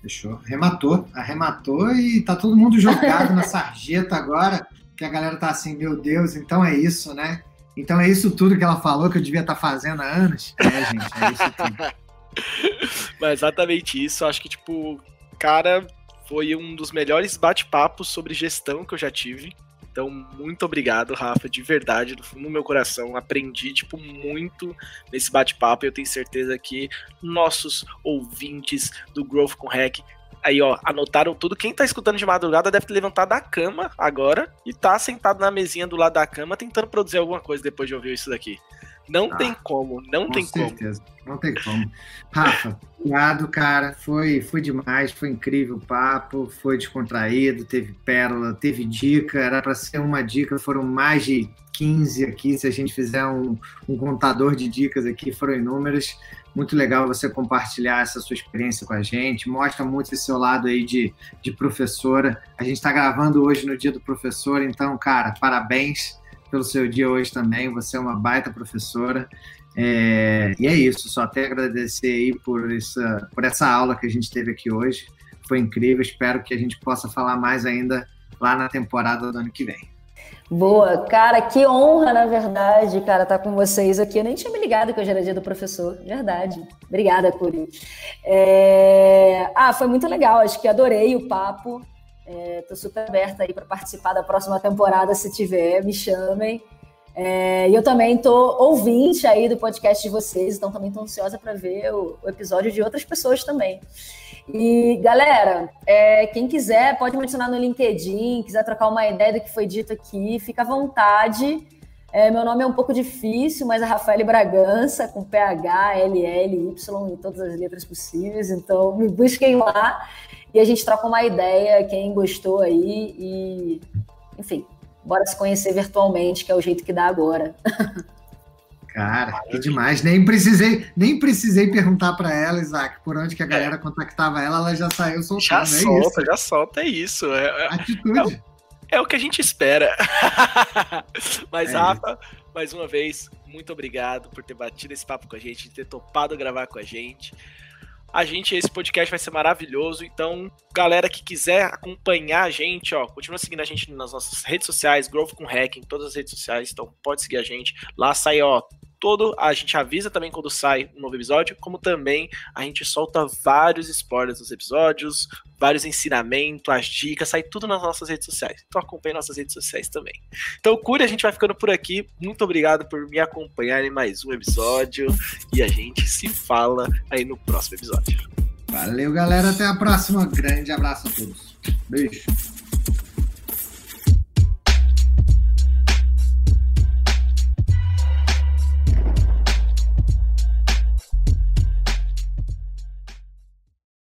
Fechou. Arrematou, arrematou e tá todo mundo jogado na sarjeta agora, que a galera tá assim, meu Deus, então é isso, né? Então é isso tudo que ela falou que eu devia estar tá fazendo há anos. É, gente, é isso tudo. Mas exatamente isso. Acho que, tipo, cara, foi um dos melhores bate-papos sobre gestão que eu já tive. Então, muito obrigado, Rafa, de verdade, do fundo do meu coração. Aprendi, tipo, muito nesse bate-papo. Eu tenho certeza que nossos ouvintes do Growth com Hack aí, ó, anotaram tudo. Quem tá escutando de madrugada deve ter levantado da cama agora e tá sentado na mesinha do lado da cama tentando produzir alguma coisa depois de ouvir isso daqui. Não ah, tem como, não tem certeza. como. Não tem como. Rafa, obrigado, cara. Foi, foi demais, foi incrível o papo, foi descontraído, teve pérola, teve dica. Era para ser uma dica, foram mais de 15 aqui. Se a gente fizer um, um contador de dicas aqui, foram inúmeras. Muito legal você compartilhar essa sua experiência com a gente. Mostra muito esse seu lado aí de, de professora. A gente está gravando hoje no dia do professor, então, cara, parabéns pelo seu dia hoje também. Você é uma baita professora. É, e é isso, só até agradecer aí por essa, por essa aula que a gente teve aqui hoje. Foi incrível, espero que a gente possa falar mais ainda lá na temporada do ano que vem. Boa, cara, que honra, na verdade, cara, estar tá com vocês aqui. Eu nem tinha me ligado que hoje era dia do professor, verdade. Obrigada, Curi. É... Ah, foi muito legal, acho que adorei o papo. Estou é, super aberta aí para participar da próxima temporada, se tiver, me chamem. É, e eu também estou ouvinte aí do podcast de vocês, então também estou ansiosa para ver o, o, episódio de outras pessoas também. E galera, é, quem quiser pode me adicionar no LinkedIn, quiser trocar uma ideia do que foi dito aqui, fica à vontade. É, meu nome é um pouco difícil, mas é Rafael Bragança, com PH, LL, Y e todas as letras possíveis, então me busquem lá e a gente troca uma ideia, quem gostou aí, e enfim, bora se conhecer virtualmente, que é o jeito que dá agora. Cara, que demais. Nem precisei, nem precisei perguntar para ela, Isaac, por onde que a galera é. contactava ela, ela já saiu soltando. Já é solta, isso. já solta, é isso. É, é Atitude. É, é, o que a gente espera. Mas, é Rafa, mais uma vez, muito obrigado por ter batido esse papo com a gente, ter topado gravar com a gente. A gente, esse podcast vai ser maravilhoso. Então, galera que quiser acompanhar a gente, ó, continua seguindo a gente nas nossas redes sociais, Growth com Hack, em todas as redes sociais. Então, pode seguir a gente. Lá sai, ó, todo, a gente avisa também quando sai um novo episódio, como também a gente solta vários spoilers dos episódios, vários ensinamentos, as dicas, sai tudo nas nossas redes sociais. Então acompanhe nossas redes sociais também. Então, Curi, a gente vai ficando por aqui. Muito obrigado por me acompanhar em mais um episódio e a gente se fala aí no próximo episódio. Valeu, galera. Até a próxima. Grande abraço a todos. Beijo.